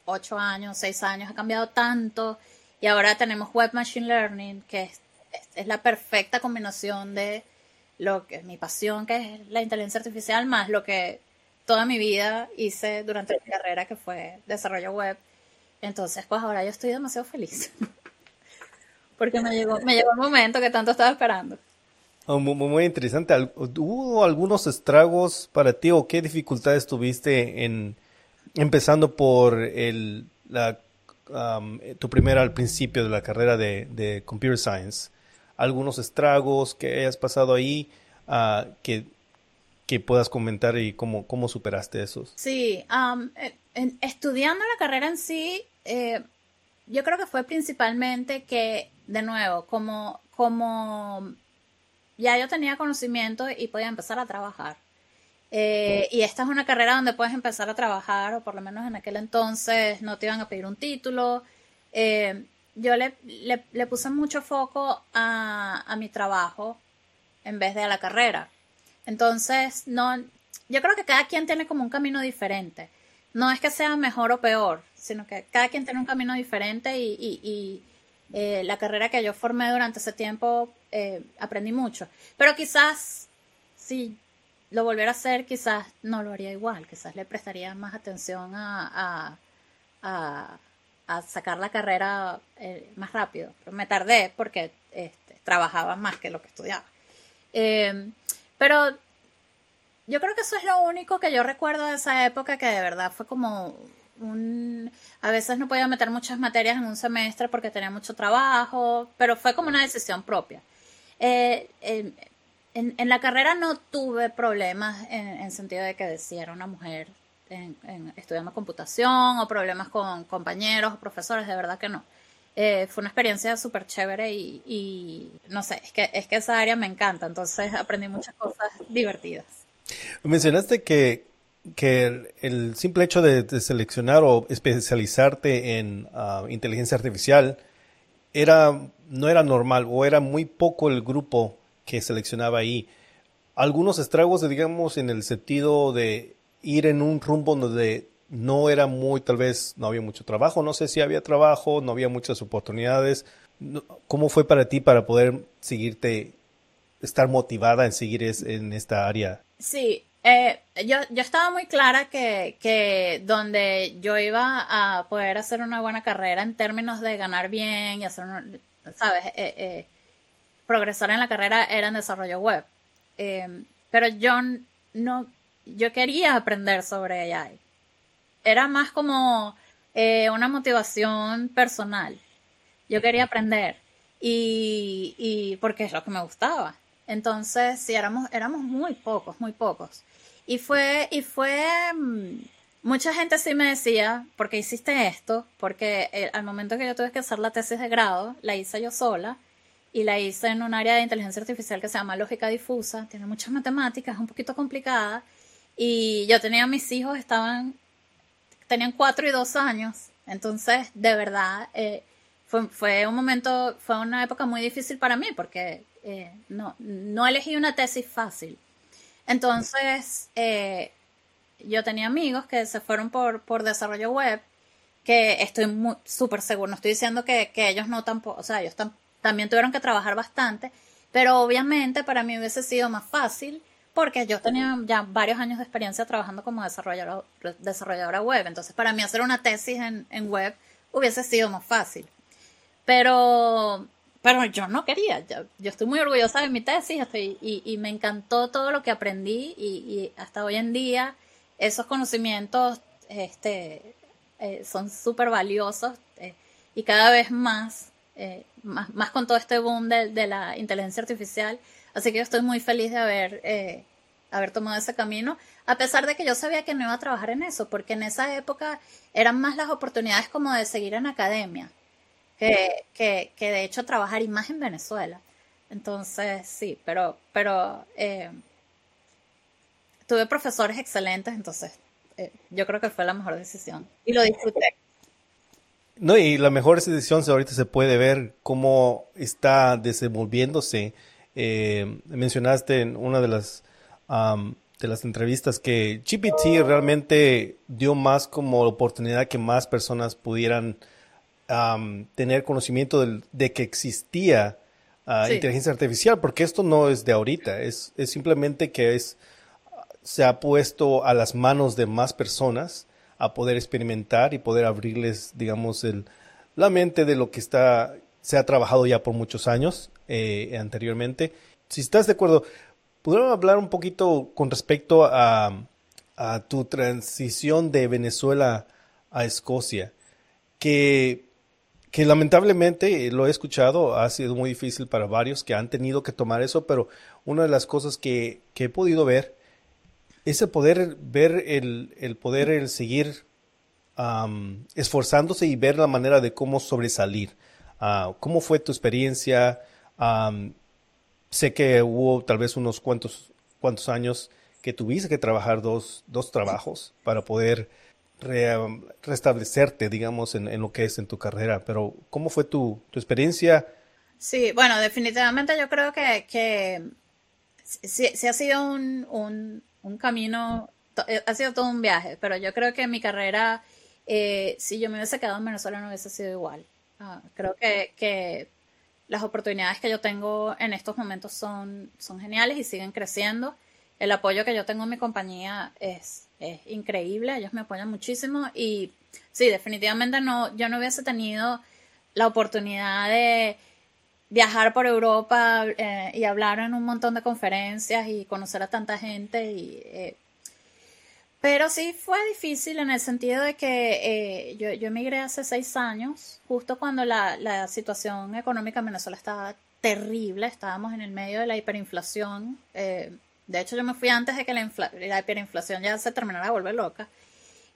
ocho años, seis años ha cambiado tanto. Y ahora tenemos Web Machine Learning, que es, es la perfecta combinación de lo que es mi pasión, que es la inteligencia artificial, más lo que toda mi vida hice durante mi carrera, que fue desarrollo web. Entonces, pues ahora yo estoy demasiado feliz. Porque me llegó, me llegó el momento que tanto estaba esperando. Oh, muy, interesante. ¿Hubo algunos estragos para ti o qué dificultades tuviste en empezando por el, la, tu primera al principio de la carrera de, Computer Science? ¿Algunos estragos que hayas pasado ahí uh, que que puedas comentar y cómo, cómo superaste esos. Sí, estudiando la carrera en sí, eh, yo creo que fue principalmente que, de nuevo, como, como ya yo tenía conocimiento y podía empezar a trabajar. Eh, y esta es una carrera donde puedes empezar a trabajar, o por lo menos en aquel entonces no te iban a pedir un título. Eh, yo le, le, puse mucho foco a, a mi trabajo en vez de a la carrera. Entonces, no, yo creo que cada quien tiene como un camino diferente. No es que sea mejor o peor, sino que cada quien tiene un camino diferente y, y, eh, la carrera que yo formé durante ese tiempo eh, aprendí mucho. Pero quizás si lo volviera a hacer, quizás no lo haría igual, quizás le prestaría más atención a, sacar la carrera eh, más rápido. me tardé porque este, trabajaba más que lo que estudiaba. Eh, pero yo creo que eso es lo único que yo recuerdo de esa época que de verdad fue como un... A veces no podía meter muchas materias en un semestre porque tenía mucho trabajo, pero fue como una decisión propia. Eh, en, la carrera no tuve problemas en, el sentido de que decía una mujer en, estudiando computación o problemas con compañeros o profesores, de verdad que no. Eh, fue una experiencia súper chévere y, no sé, es que, es que esa área me encanta, entonces aprendí muchas cosas divertidas. Mencionaste que, que el, simple hecho de, seleccionar o especializarte en ah, inteligencia artificial era, no era normal o era muy poco el grupo que seleccionaba ahí. Algunos estragos, digamos, en el sentido de ir en un rumbo donde no era muy, tal vez no había mucho trabajo, no sé si había trabajo, no había muchas oportunidades. ¿Cómo fue para ti para poder seguirte, estar motivada en seguir en esta área? Sí, eh, yo, yo estaba muy clara que, que donde yo iba a poder hacer una buena carrera en términos de ganar bien y hacer, ¿sabes? Eh, eh, progresar en la carrera era en desarrollo web. pero yo no, yo quería aprender sobre AI. Era más como una motivación personal. Yo quería aprender y, y porque es lo que me gustaba. Entonces, sí, éramos, éramos muy pocos, muy pocos. Y fue, y fue, mm, mucha gente sí me decía, ¿por qué hiciste esto? Porque eh, al momento que yo tuve que hacer la tesis de grado, la hice yo sola y la hice en un área de inteligencia artificial que se llama lógica difusa, tiene muchas matemáticas, es un poquito complicada. Y yo tenía mis hijos, estaban, tenían cuatro y dos años. Entonces, de verdad, eh, fue, fue, un momento, fue una época muy difícil para mí porque eh, no, no elegí una tesis fácil. Entonces, eh, yo tenía amigos que se fueron por, por desarrollo web, que estoy súper seguro, no estoy diciendo que, ellos no tampoco, o sea, ellos también tuvieron que trabajar bastante, pero obviamente para mí hubiese sido más fácil porque yo tenía ya varios años de experiencia trabajando como desarrolladora, desarrolladora web, entonces para mí hacer una tesis en, en web hubiese sido más fácil. Pero pero yo no quería, yo, estoy muy orgullosa de mi tesis y, me encantó todo lo que aprendí y, hasta hoy en día esos conocimientos este, eh, son súper valiosos eh, y cada vez más, eh, más, más, con todo este boom de, de, la inteligencia artificial. Así que yo estoy muy feliz de haber, haber tomado ese camino, a pesar de que yo sabía que no iba a trabajar en eso, porque en esa época eran más las oportunidades como de seguir en academia que, que, que, de hecho trabajar más en Venezuela. Entonces, sí, pero, pero eh, tuve profesores excelentes, entonces eh, yo creo que fue la mejor decisión y lo disfruté. No, y la mejor decisión ahorita se puede ver cómo está desenvolviéndose. Eh, mencionaste en una de las de las entrevistas que GPT realmente dio más como oportunidad que más personas pudieran tener conocimiento de, que existía ah, inteligencia artificial, porque esto no es de ahorita, es, es, simplemente que es, se ha puesto a las manos de más personas a poder experimentar y poder abrirles, digamos, el, la mente de lo que está, se ha trabajado ya por muchos años eh, anteriormente. Si estás de acuerdo, ¿podríamos hablar un poquito con respecto a, a tu transición de Venezuela a Escocia? Que que lamentablemente eh, lo he escuchado, ha sido muy difícil para varios que han tenido que tomar eso, pero una de las cosas que, he podido ver es el poder ver el, poder el seguir esforzándose y ver la manera de cómo sobresalir. Ah, ¿Cómo fue tu experiencia? sé que hubo tal vez unos cuantos, cuantos años que tuviste que trabajar dos, dos trabajos para poder restablecerte, digamos, en, lo que es en tu carrera. Pero, ¿cómo fue tu, experiencia? Sí, bueno, definitivamente yo creo que, que sí, ha sido un, camino, eh, ha sido todo un viaje, pero yo creo que mi carrera, eh, si yo me hubiese quedado en Venezuela, no hubiese sido igual. Ah, creo que, que, las oportunidades que yo tengo en estos momentos son, son geniales y siguen creciendo el apoyo que yo tengo en mi compañía es, es increíble, ellos me apoyan muchísimo y sí, definitivamente no, yo no hubiese tenido la oportunidad de viajar por Europa eh, y hablar en un montón de conferencias y conocer a tanta gente y eh, pero sí fue difícil en el sentido de que eh, yo, yo, emigré hace seis años, justo cuando la, la, situación económica en Venezuela estaba terrible, estábamos en el medio de la hiperinflación. De hecho, yo me fui antes de que la, la hiperinflación ya se terminara de volver loca.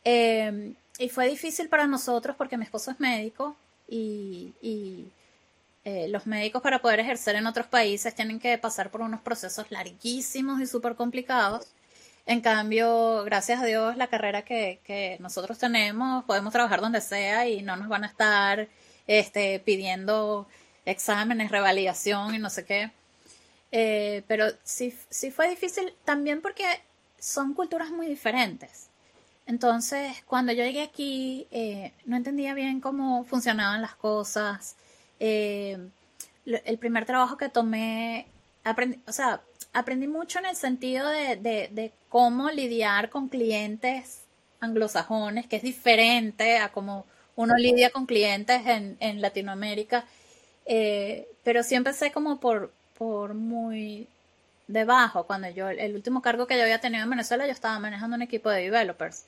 Eh, y fue difícil para nosotros porque mi esposo es médico y, y los médicos para poder ejercer en otros países tienen que pasar por unos procesos larguísimos y súper complicados. En cambio, gracias a Dios, la carrera que, nosotros tenemos, podemos trabajar donde sea y no nos van a estar este, pidiendo exámenes, revalidación y no sé qué. Eh, pero sí, sí fue difícil también porque son culturas muy diferentes. Entonces, cuando yo llegué aquí, eh, no entendía bien cómo funcionaban las cosas. Eh, el primer trabajo que tomé, aprendí, o sea, aprendí mucho en el sentido de, de, cómo lidiar con clientes anglosajones, que es diferente a cómo uno lidia con clientes en, en Latinoamérica. Pero sí empecé como por, por muy debajo. Cuando yo, el último cargo que yo había tenido en Venezuela, yo estaba manejando un equipo de developers.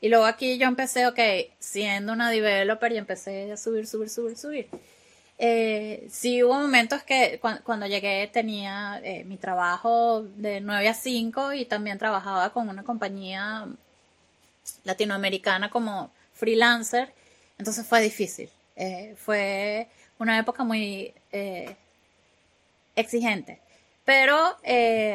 Y luego aquí yo empecé, ok, siendo una developer y empecé a subir, subir, subir, subir. Eh, sí hubo momentos que cuando, llegué tenía eh, mi trabajo de 9 a 5 y también trabajaba con una compañía latinoamericana como freelancer, entonces fue difícil. Eh, fue una época muy eh, exigente, pero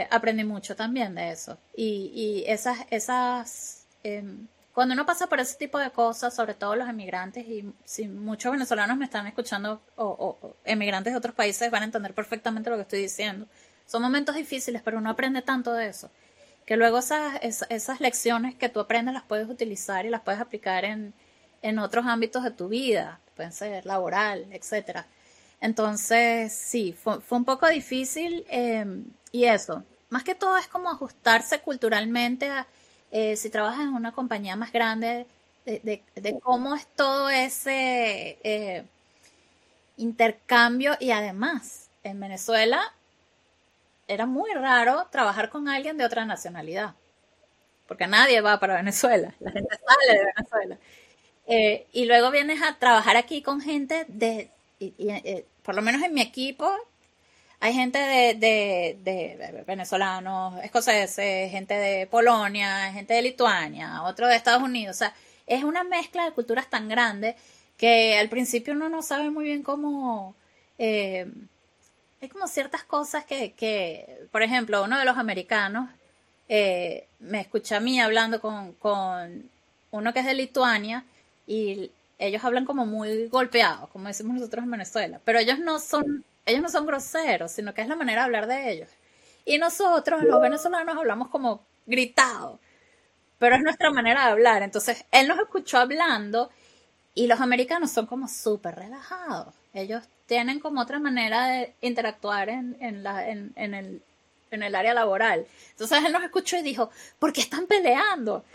aprendí mucho también de eso. Y, y esas, esas em, cuando uno pasa por ese tipo de cosas, sobre todo los emigrantes, y si muchos venezolanos me están escuchando o, emigrantes de otros países van a entender perfectamente lo que estoy diciendo. Son momentos difíciles, pero uno aprende tanto de eso, que luego esas, esas, lecciones que tú aprendes las puedes utilizar y las puedes aplicar en, en otros ámbitos de tu vida, pueden ser laboral, etcétera. Entonces, sí, fue, fue un poco difícil eh, y eso, más que todo es como ajustarse culturalmente a eh, si trabajas en una compañía más grande, de, cómo es todo ese eh, intercambio y además en Venezuela era muy raro trabajar con alguien de otra nacionalidad, porque nadie va para Venezuela, la gente sale de Venezuela. Eh, y luego vienes a trabajar aquí con gente de, por lo menos en mi equipo, hay gente de, de, de venezolanos, escoceses, gente de Polonia, gente de Lituania, otro de Estados Unidos. O sea, es una mezcla de culturas tan grande que al principio uno no sabe muy bien cómo... Eh, hay como ciertas cosas que, que, por ejemplo, uno de los americanos eh, me escucha a mí hablando con, con uno que es de Lituania y ellos hablan como muy golpeados, como decimos nosotros en Venezuela, pero ellos no son ellos no son groseros, sino que es la manera de hablar de ellos. Y nosotros, los venezolanos, hablamos como gritado, pero es nuestra manera de hablar. Entonces, él nos escuchó hablando y los americanos son como súper relajados. Ellos tienen como otra manera de interactuar en, en, la, en, en, el, en el área laboral. Entonces, él nos escuchó y dijo, ¿por qué están peleando?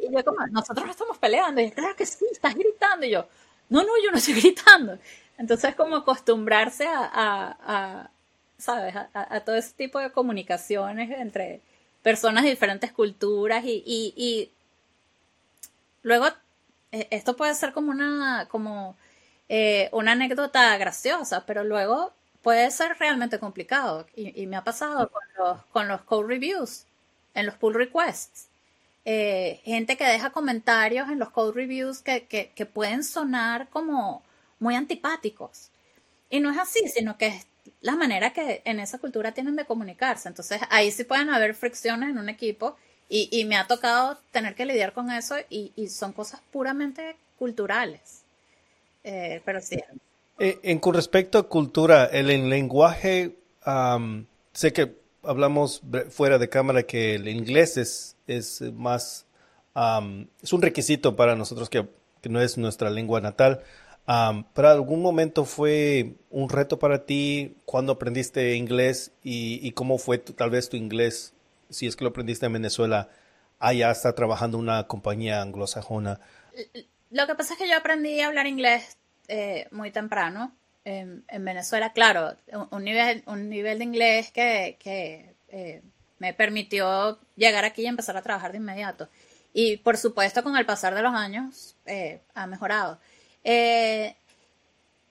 Y yo como, nosotros no estamos peleando. Y claro que sí, estás gritando. Y yo, no, no, yo no estoy gritando. Entonces, como acostumbrarse a, ¿sabes? A, todo ese tipo de comunicaciones entre personas de diferentes culturas y, y, luego e, esto puede ser como una, como, eh, una anécdota graciosa, pero luego puede ser realmente complicado. Y, me ha pasado con los, con los code reviews, en los pull requests. Eh, gente que deja comentarios en los code reviews que, que, pueden sonar como muy antipáticos. Y no es así, sino que es la manera que en esa cultura tienen de comunicarse. Entonces ahí sí pueden haber fricciones en un equipo y, me ha tocado tener que lidiar con eso y, son cosas puramente culturales. Eh, pero sí. Eh, en, con respecto a cultura, el, lenguaje, sé que hablamos fuera de cámara que el inglés es, es más, es un requisito para nosotros que, que no es nuestra lengua natal. Um, ¿Pero algún momento fue un reto para ti cuando aprendiste inglés y, cómo fue tal vez tu inglés si es que lo aprendiste en Venezuela, allá está trabajando una compañía anglosajona. Lo que pasa es que yo aprendí a hablar inglés eh, muy temprano. En, Venezuela, claro, un nivel, un nivel de inglés que, eh, me permitió llegar aquí y empezar a trabajar de inmediato. Y por supuesto, con el pasar de los años, eh, ha mejorado.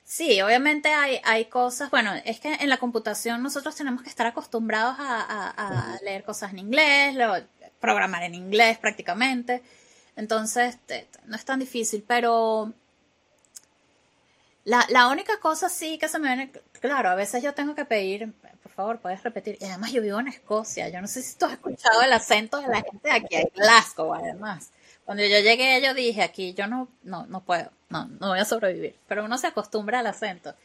sí, obviamente hay, hay cosas, bueno, es que en la computación nosotros tenemos que estar acostumbrados a, leer cosas en inglés, programar en inglés prácticamente. Entonces, no es tan difícil, pero la, la, única cosa sí que se me viene, claro, a veces yo tengo que pedir, favor, puedes repetir, y además yo vivo en Escocia, yo no sé si tú has escuchado el acento de la gente de aquí, en Glasgow, además. Cuando yo llegué, yo dije, aquí yo no, no, no puedo, no, no voy a sobrevivir, pero uno se acostumbra al acento.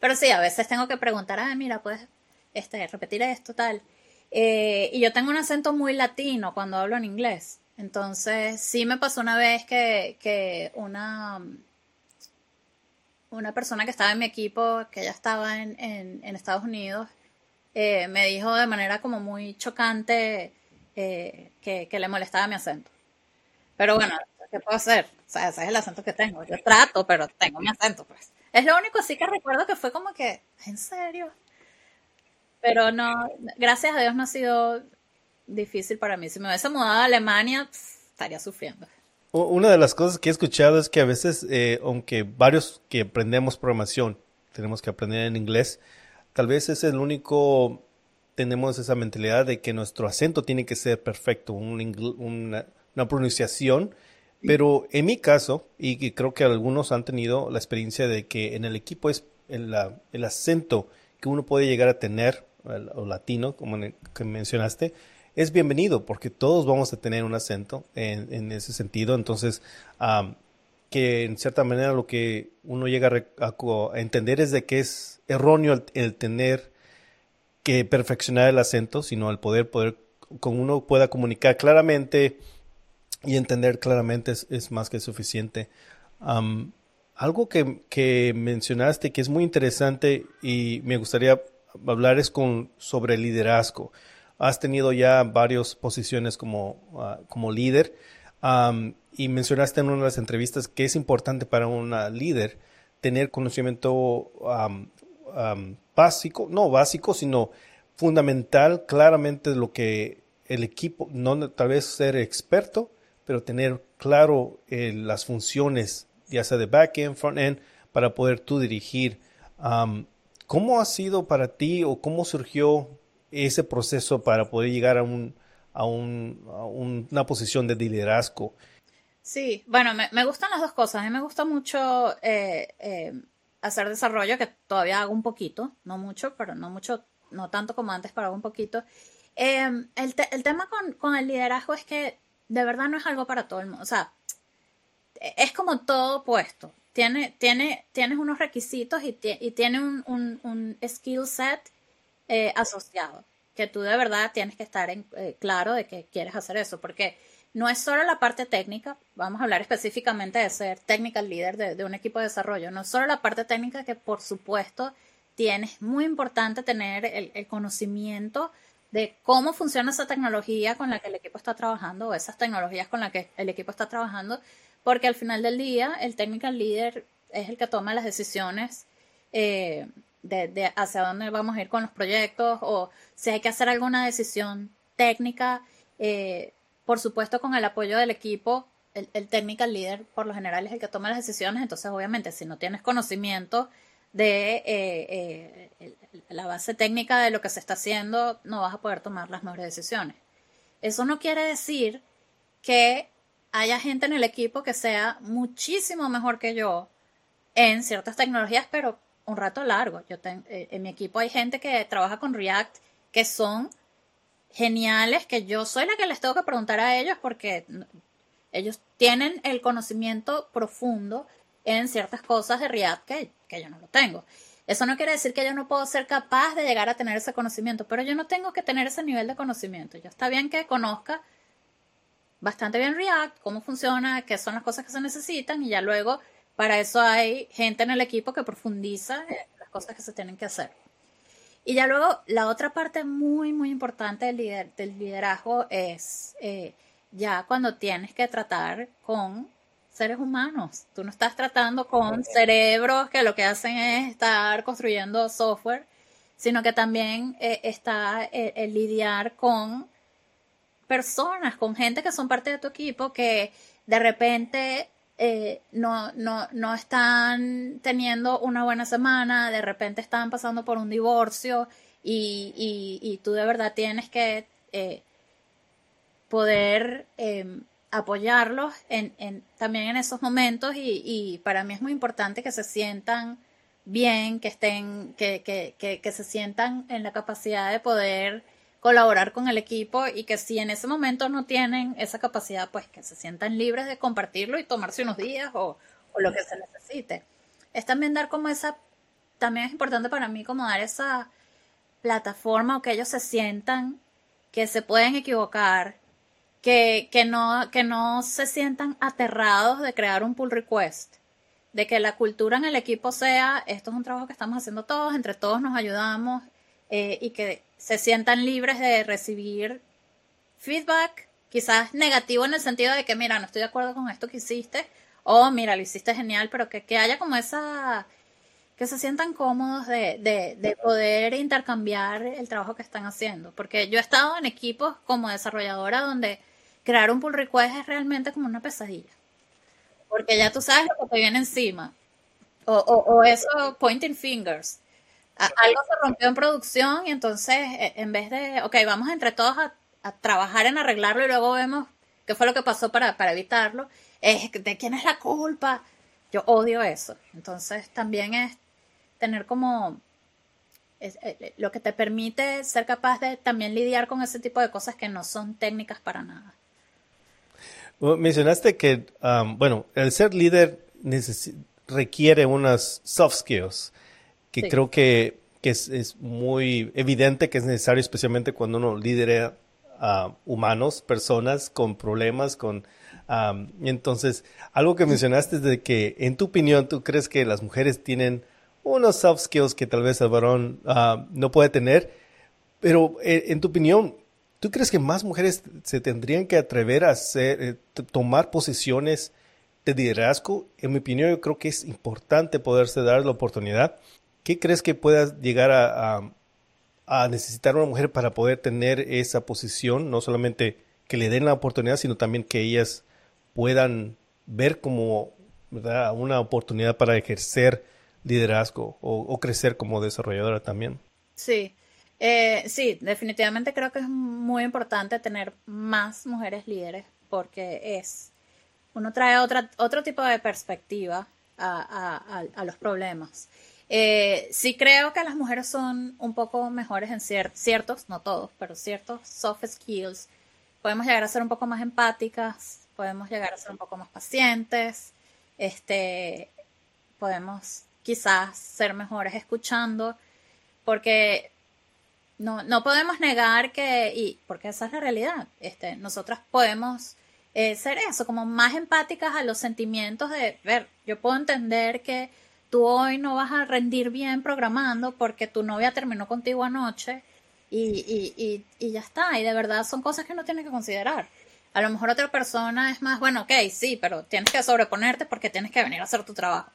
Pero sí, a veces tengo que preguntar, ah, mira, puedes este, repetir esto, tal. Eh, y yo tengo un acento muy latino cuando hablo en inglés. Entonces, sí me pasó una vez que, que una, una persona que estaba en mi equipo, que ya estaba en, en, Estados Unidos, eh, me dijo de manera como muy chocante eh, que, le molestaba mi acento. Pero bueno, ¿qué puedo hacer? O sea, ese es el acento que tengo. Yo trato, pero tengo mi acento, pues. Es lo único sí que recuerdo que fue como que, ¿en serio? Pero no, gracias a Dios no ha sido difícil para mí. Si me hubiese mudado a Alemania, estaría sufriendo. Una de las cosas que he escuchado es que a veces, eh, aunque varios que aprendemos programación tenemos que aprender en inglés, tal vez es el único, tenemos esa mentalidad de que nuestro acento tiene que ser perfecto, una, pronunciación. Pero en mi caso, y creo que algunos han tenido la experiencia de que en el equipo es el, el acento que uno puede llegar a tener, o latino, como que mencionaste, es bienvenido porque todos vamos a tener un acento en, ese sentido. Entonces, que en cierta manera lo que uno llega a, entender es de que es erróneo el, tener que perfeccionar el acento, sino el poder, poder, con uno pueda comunicar claramente y entender claramente es, más que suficiente. algo que, que, mencionaste que es muy interesante y me gustaría hablar es con, sobre liderazgo has tenido ya varias posiciones como, ah, como líder y mencionaste en una de las entrevistas que es importante para una líder tener conocimiento básico, no básico, sino fundamental claramente lo que el equipo, no tal vez ser experto, pero tener claro eh, las funciones, ya sea de back-end, front-end, para poder tú dirigir. ¿Cómo ha sido para ti o cómo surgió ese proceso para poder llegar a, un, a, un, a una posición de liderazgo? Sí, bueno, me, me, gustan las dos cosas. A mí me gusta mucho eh, eh, hacer desarrollo, que todavía hago un poquito, no mucho, pero no mucho, no tanto como antes, pero hago un poquito. Em, el, el, tema con, con, el liderazgo es que de verdad no es algo para todo el mundo. O sea, es como todo puesto. Tiene, tiene, tienes unos requisitos y, y tiene un, un, un skill set eh, asociado, que tú de verdad tienes que estar en, claro de que quieres hacer eso, porque no es solo la parte técnica, vamos a hablar específicamente de ser technical leader de, un equipo de desarrollo, no es solo la parte técnica que por supuesto tienes muy importante tener el, conocimiento de cómo funciona esa tecnología con la que el equipo está trabajando o esas tecnologías con las que el equipo está trabajando, porque al final del día el technical leader es el que toma las decisiones eh, de, hacia dónde vamos a ir con los proyectos o si hay que hacer alguna decisión técnica, eh, por supuesto con el apoyo del equipo, el, el technical leader por lo general es el que toma las decisiones, entonces obviamente si no tienes conocimiento de eh, eh, la base técnica de lo que se está haciendo, no vas a poder tomar las mejores decisiones. Eso no quiere decir que haya gente en el equipo que sea muchísimo mejor que yo en ciertas tecnologías, pero un rato largo. Yo eh, en mi equipo hay gente que trabaja con React que son geniales, que yo soy la que les tengo que preguntar a ellos porque ellos tienen el conocimiento profundo en ciertas cosas de React que, que yo no lo tengo. Eso no quiere decir que yo no puedo ser capaz de llegar a tener ese conocimiento, pero yo no tengo que tener ese nivel de conocimiento. Ya está bien que conozca bastante bien React, cómo funciona, qué son las cosas que se necesitan y ya luego para eso hay gente en el equipo que profundiza en las cosas que se tienen que hacer. Y ya luego, la otra parte muy, muy importante del, del liderazgo es eh, ya cuando tienes que tratar con seres humanos. Tú no estás tratando con cerebros que lo que hacen es estar construyendo software, sino que también eh, está eh, el lidiar con personas, con gente que son parte de tu equipo que de repente eh, no, no, no están teniendo una buena semana, de repente están pasando por un divorcio y, y, tú de verdad tienes que eh, poder em, apoyarlos en, en, también en esos momentos y, y, para mí es muy importante que se sientan bien, que estén, que, que, que se sientan en la capacidad de poder colaborar con el equipo y que si en ese momento no tienen esa capacidad, pues que se sientan libres de compartirlo y tomarse unos días o, lo que se necesite. Es también dar como esa, también es importante para mí como dar esa plataforma o que ellos se sientan que se pueden equivocar, que, que, no, que no se sientan aterrados de crear un pull request, de que la cultura en el equipo sea, esto es un trabajo que estamos haciendo todos, entre todos nos ayudamos eh, y que se sientan libres de recibir feedback, quizás negativo en el sentido de que, mira, no estoy de acuerdo con esto que hiciste, o mira, lo hiciste genial, pero que, que haya como esa, que se sientan cómodos de, de, de, poder intercambiar el trabajo que están haciendo. Porque yo he estado en equipos como desarrolladora donde crear un pull request es realmente como una pesadilla. Porque ya tú sabes lo que te viene encima. O, o, o eso, pointing fingers algo se rompió en producción y entonces e, en vez de, ok, vamos entre todos a, trabajar en arreglarlo y luego vemos qué fue lo que pasó para, evitarlo, es de quién es la culpa. Yo odio eso. Entonces también es tener como eh, eh, lo que te permite ser capaz de también lidiar con ese tipo de cosas que no son técnicas para nada. Mencionaste que, um, bueno, el ser líder requiere unas soft skills que creo que, que es, es, muy evidente que es necesario, especialmente cuando uno lidera a humanos, personas con problemas, con... entonces, algo que mencionaste es de que, en tu opinión, tú crees que las mujeres tienen unos soft skills que tal vez el varón no puede tener, pero eh, en tu opinión, ¿tú crees que más mujeres se tendrían que atrever a hacer, eh, tomar posiciones de liderazgo? En mi opinión, yo creo que es importante poderse dar la oportunidad ¿Qué crees que pueda llegar a, necesitar una mujer para poder tener esa posición? No solamente que le den la oportunidad, sino también que ellas puedan ver como una oportunidad para ejercer liderazgo o, crecer como desarrolladora también. Sí, eh, sí, definitivamente creo que es muy importante tener más mujeres líderes porque es, uno trae otra, otro tipo de perspectiva a, a los problemas. Eh, sí creo que las mujeres son un poco mejores en ciertos, no todos, pero ciertos soft skills. Podemos llegar a ser un poco más empáticas, podemos llegar a ser un poco más pacientes, este, podemos quizás ser mejores escuchando, porque no, no podemos negar que, y porque esa es la realidad, este, nosotras podemos eh, ser eso, como más empáticas a los sentimientos de, ver, yo puedo entender que tú hoy no vas a rendir bien programando porque tu novia terminó contigo anoche y, y, y, ya está. Y de verdad son cosas que no tienes que considerar. A lo mejor otra persona es más, bueno, ok, sí, pero tienes que sobreponerte porque tienes que venir a hacer tu trabajo.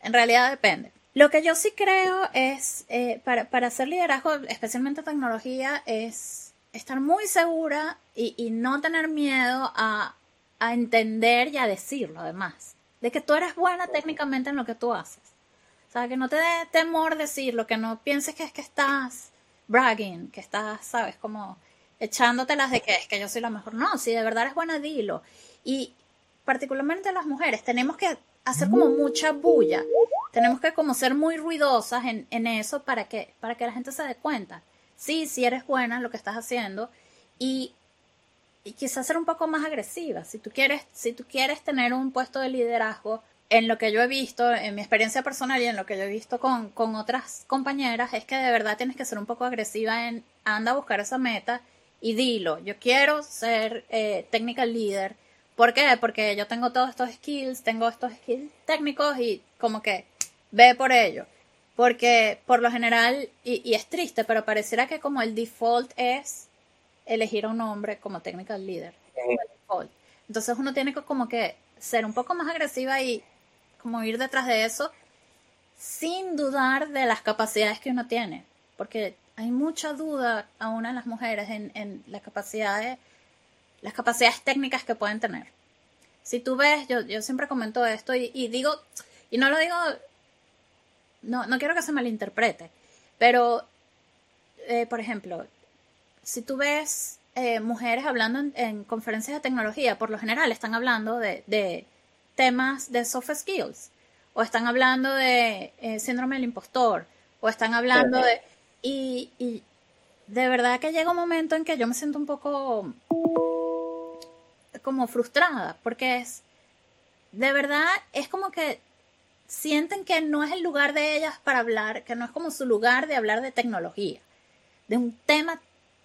En realidad depende. Lo que yo sí creo es, eh, para, para hacer liderazgo, especialmente tecnología, es estar muy segura y, y no tener miedo a, a entender y a decirlo, además, de que tú eres buena técnicamente en lo que tú haces. O sea, que no te dé temor decirlo, que no pienses que es que estás bragging, que estás, sabes, como echándotelas de que es que yo soy la mejor. No, si de verdad eres buena, dilo. Y particularmente las mujeres, tenemos que hacer como mucha bulla. Tenemos que como ser muy ruidosas en, en eso para que, para que la gente se dé cuenta. Sí, sí eres buena en lo que estás haciendo. Y, y quizás ser un poco más agresiva. Si tú quieres, si tú quieres tener un puesto de liderazgo, en lo que yo he visto, en mi experiencia personal y en lo que yo he visto con, con otras compañeras, es que de verdad tienes que ser un poco agresiva en anda a buscar esa meta y dilo, yo quiero ser eh, technical leader. ¿Por qué? Porque yo tengo todos estos skills, tengo estos skills técnicos y como que ve por ello. Porque por lo general, y, es triste, pero pareciera que como el default es elegir a un hombre como technical leader. Entonces uno tiene que como que ser un poco más agresiva y como ir detrás de eso sin dudar de las capacidades que uno tiene. Porque hay mucha duda aún en las mujeres en, en las capacidades, las capacidades técnicas que pueden tener. Si tú ves, yo, yo siempre comento esto y, digo, y no lo digo, no, no quiero que se malinterprete, pero, eh, por ejemplo, si tú ves eh, mujeres hablando en, conferencias de tecnología, por lo general están hablando de temas de soft skills, o están hablando de eh, síndrome del impostor, o están hablando de... Y, y de verdad que llega un momento en que yo me siento un poco como frustrada, porque es, de verdad, es como que sienten que no es el lugar de ellas para hablar, que no es como su lugar de hablar de tecnología, de un tema,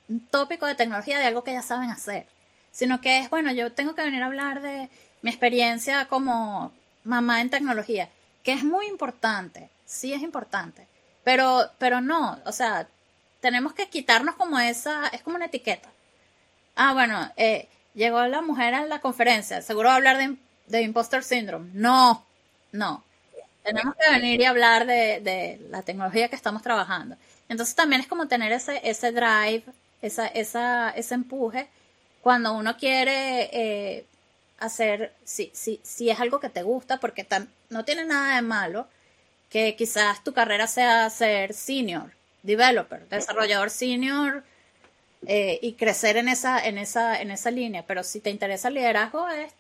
un tópico de tecnología, de algo que ellas saben hacer, sino que es, bueno, yo tengo que venir a hablar de mi experiencia como mamá en tecnología, que es muy importante, sí es importante, pero, pero no, o sea, tenemos que quitarnos como esa, es como una etiqueta. Ah, bueno, eh, llegó la mujer a la conferencia, seguro va a hablar de, de imposter syndrome. No, no. Tenemos que venir y hablar de, la tecnología que estamos trabajando. Entonces también es como tener ese, ese drive, esa, esa, ese empuje cuando uno quiere eh, hacer, si, si, si es algo que te gusta, porque no tiene nada de malo que quizás tu carrera sea ser senior, developer, desarrollador senior, eh, y crecer en esa, en, esa, en esa línea. Pero si te interesa el liderazgo, es,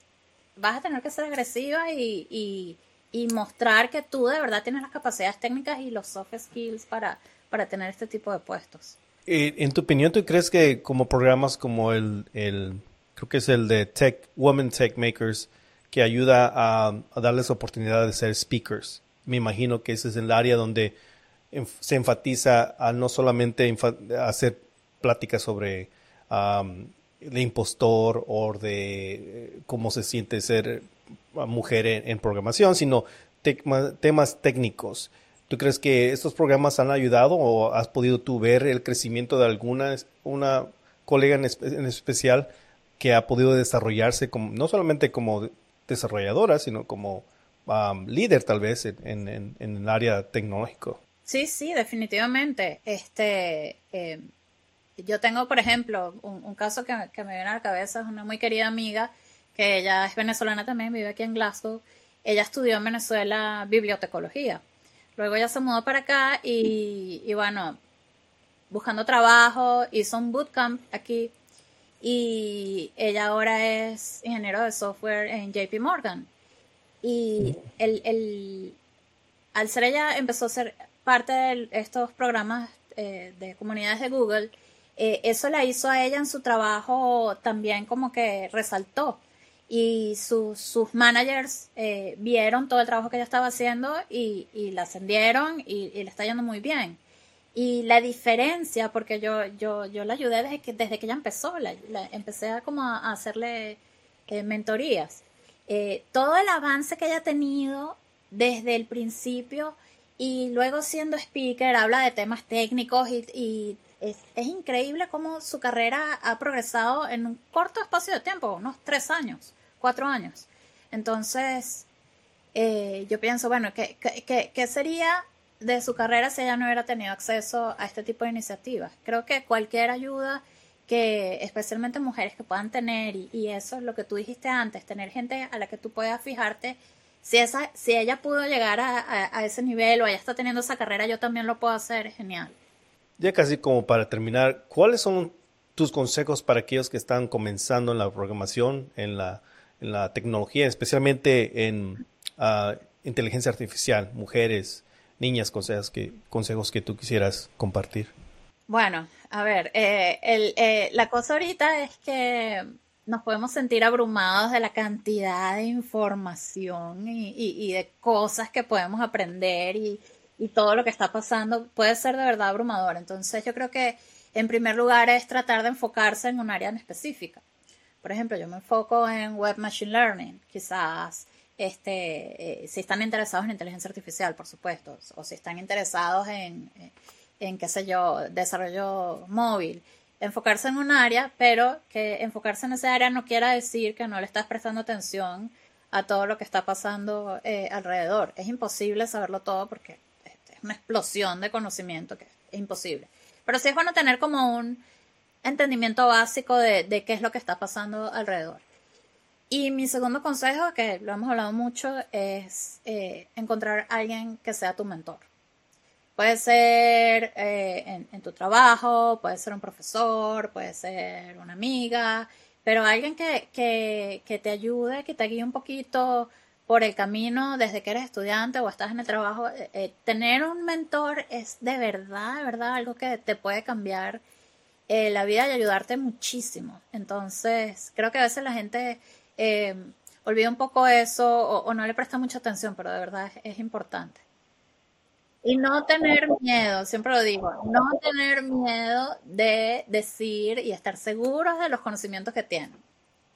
vas a tener que ser agresiva y, y, mostrar que tú de verdad tienes las capacidades técnicas y los soft skills para, para tener este tipo de puestos. Eh, en tu opinión, ¿tú crees que como programas como el, el creo que es el de Tech, Women Tech Makers, que ayuda a, darles oportunidad de ser speakers? Me imagino que ese es el área donde se enfatiza a no solamente hacer pláticas sobre el impostor o de eh, cómo se siente ser mujer en, programación, sino temas técnicos. ¿Tú crees que estos programas han ayudado o has podido tú ver el crecimiento de alguna una colega en, especial que ha podido desarrollarse como, no solamente como desarrolladora, sino como líder tal vez en, en, el área tecnológico? Sí, sí, definitivamente. Este, eh, yo tengo, por ejemplo, un, caso que, me viene a la cabeza, es una muy querida amiga, que ella es venezolana también, vive aquí en Glasgow. Ella estudió en Venezuela bibliotecología. Luego ella se mudó para acá y, y bueno, buscando trabajo, hizo un bootcamp aquí y ella ahora es ingeniero de software en JP Morgan. Y el, el, al ser ella empezó a ser parte de estos programas eh, de comunidades de Google, eh, eso la hizo a ella en su trabajo también como que resaltó. Y sus managers eh, vieron todo el trabajo que ella estaba haciendo y, la ascendieron y, le está yendo muy bien. Y la diferencia, porque yo, yo, yo la ayudé desde que, desde que ella empezó, la, empecé a como a, hacerle eh, mentorías. todo el avance que ella ha tenido desde el principio y luego siendo speaker habla de temas técnicos y es, increíble cómo su carrera ha progresado en un corto espacio de tiempo, unos tres años, cuatro años. Entonces, eh, yo pienso, bueno, ¿qué, qué, sería de su carrera si ella no hubiera tenido acceso a este tipo de iniciativas? Creo que cualquier ayuda que especialmente mujeres que puedan tener, y, eso es lo que tú dijiste antes, tener gente a la que tú puedas fijarte, si, esa, si ella pudo llegar a, a ese nivel o ella está teniendo esa carrera, yo también lo puedo hacer, es genial. Ya casi como para terminar, ¿cuáles son tus consejos para aquellos que están comenzando en la programación, en la, en la tecnología, especialmente en ah, inteligencia artificial, mujeres, niñas, consejos que, consejos que tú quisieras compartir? Bueno, a ver, eh, el, eh, la cosa ahorita es que nos podemos sentir abrumados de la cantidad de información y, y de cosas que podemos aprender y, y todo lo que está pasando puede ser de verdad abrumador. Entonces yo creo que en primer lugar es tratar de enfocarse en un área en específica. Por ejemplo, yo me enfoco en Web Machine Learning, quizás este, eh, si están interesados en inteligencia artificial, por supuesto, o si están interesados en, en, qué sé yo, desarrollo móvil, enfocarse en un área, pero que enfocarse en ese área no quiera decir que no le estás prestando atención a todo lo que está pasando eh, alrededor. Es imposible saberlo todo porque es una explosión de conocimiento que es imposible. Pero sí es bueno tener como un entendimiento básico de qué es lo que está pasando alrededor. Y mi segundo consejo, que lo hemos hablado mucho, es eh, encontrar a alguien que sea tu mentor. Puede ser eh, en, tu trabajo, puede ser un profesor, puede ser una amiga, pero alguien que, que, te ayude, que te guíe un poquito por el camino desde que eres estudiante o estás en el trabajo. Eh, tener un mentor es de verdad, de verdad algo que te puede cambiar la vida y ayudarte muchísimo. Entonces, creo que a veces la gente eh, olvida un poco eso o, no le presta mucha atención, pero de verdad es, importante. Y no tener miedo, siempre lo digo, no tener miedo de decir y estar seguros de los conocimientos que tienen.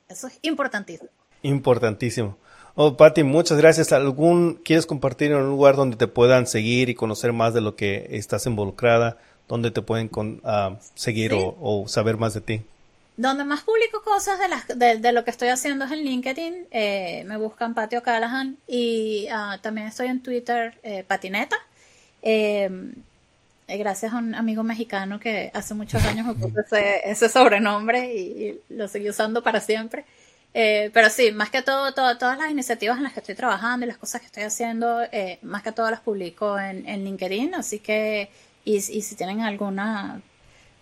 Eso es importantísimo. Importantísimo. Oh, Patti, muchas gracias. ¿Algún quieres compartir en un lugar donde te puedan seguir y conocer más de lo que estás involucrada? ¿Dónde te pueden ah, seguir o, saber más de ti? Donde más publico cosas de, las, de, lo que estoy haciendo es en LinkedIn. Eh, me buscan Patio Callahan y ah, también estoy en Twitter, eh, Patineta. Em, eh, gracias a un amigo mexicano que hace muchos años me puso ese, sobrenombre y, lo seguí usando para siempre. pero sí, más que todo, todas las iniciativas en las que estoy trabajando y las cosas que estoy haciendo, más que todo las publico en, en LinkedIn. Así que, y, y si tienen alguna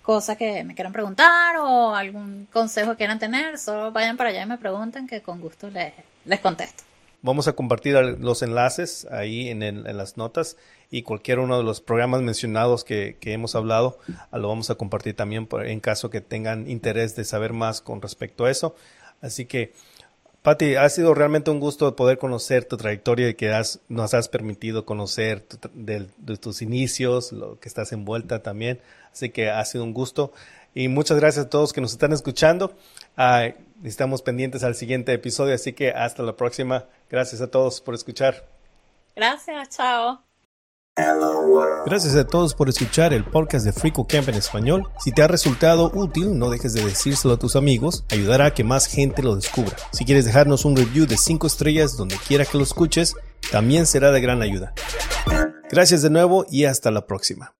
cosa que me quieran preguntar o algún consejo que quieran tener, solo vayan para allá y me pregunten que con gusto les, les contesto. Vamos a compartir los enlaces ahí en, en, las notas y cualquier uno de los programas mencionados que, que hemos hablado lo vamos a compartir también en caso que tengan interés de saber más con respecto a eso. Así que, Patti, ha sido realmente un gusto poder conocer tu trayectoria y que has, nos has permitido conocer de, de, tus inicios, lo que estás envuelta también. Así que ha sido un gusto. Y muchas gracias a todos que nos están escuchando. estamos pendientes al siguiente episodio, así que hasta la próxima. Gracias a todos por escuchar. Gracias, chao. Gracias a todos por escuchar el podcast de Frico Camp en español. Si te ha resultado útil, no dejes de decírselo a tus amigos. Ayudará a que más gente lo descubra. Si quieres dejarnos un review de 5 estrellas donde quiera que lo escuches, también será de gran ayuda. Gracias de nuevo y hasta la próxima.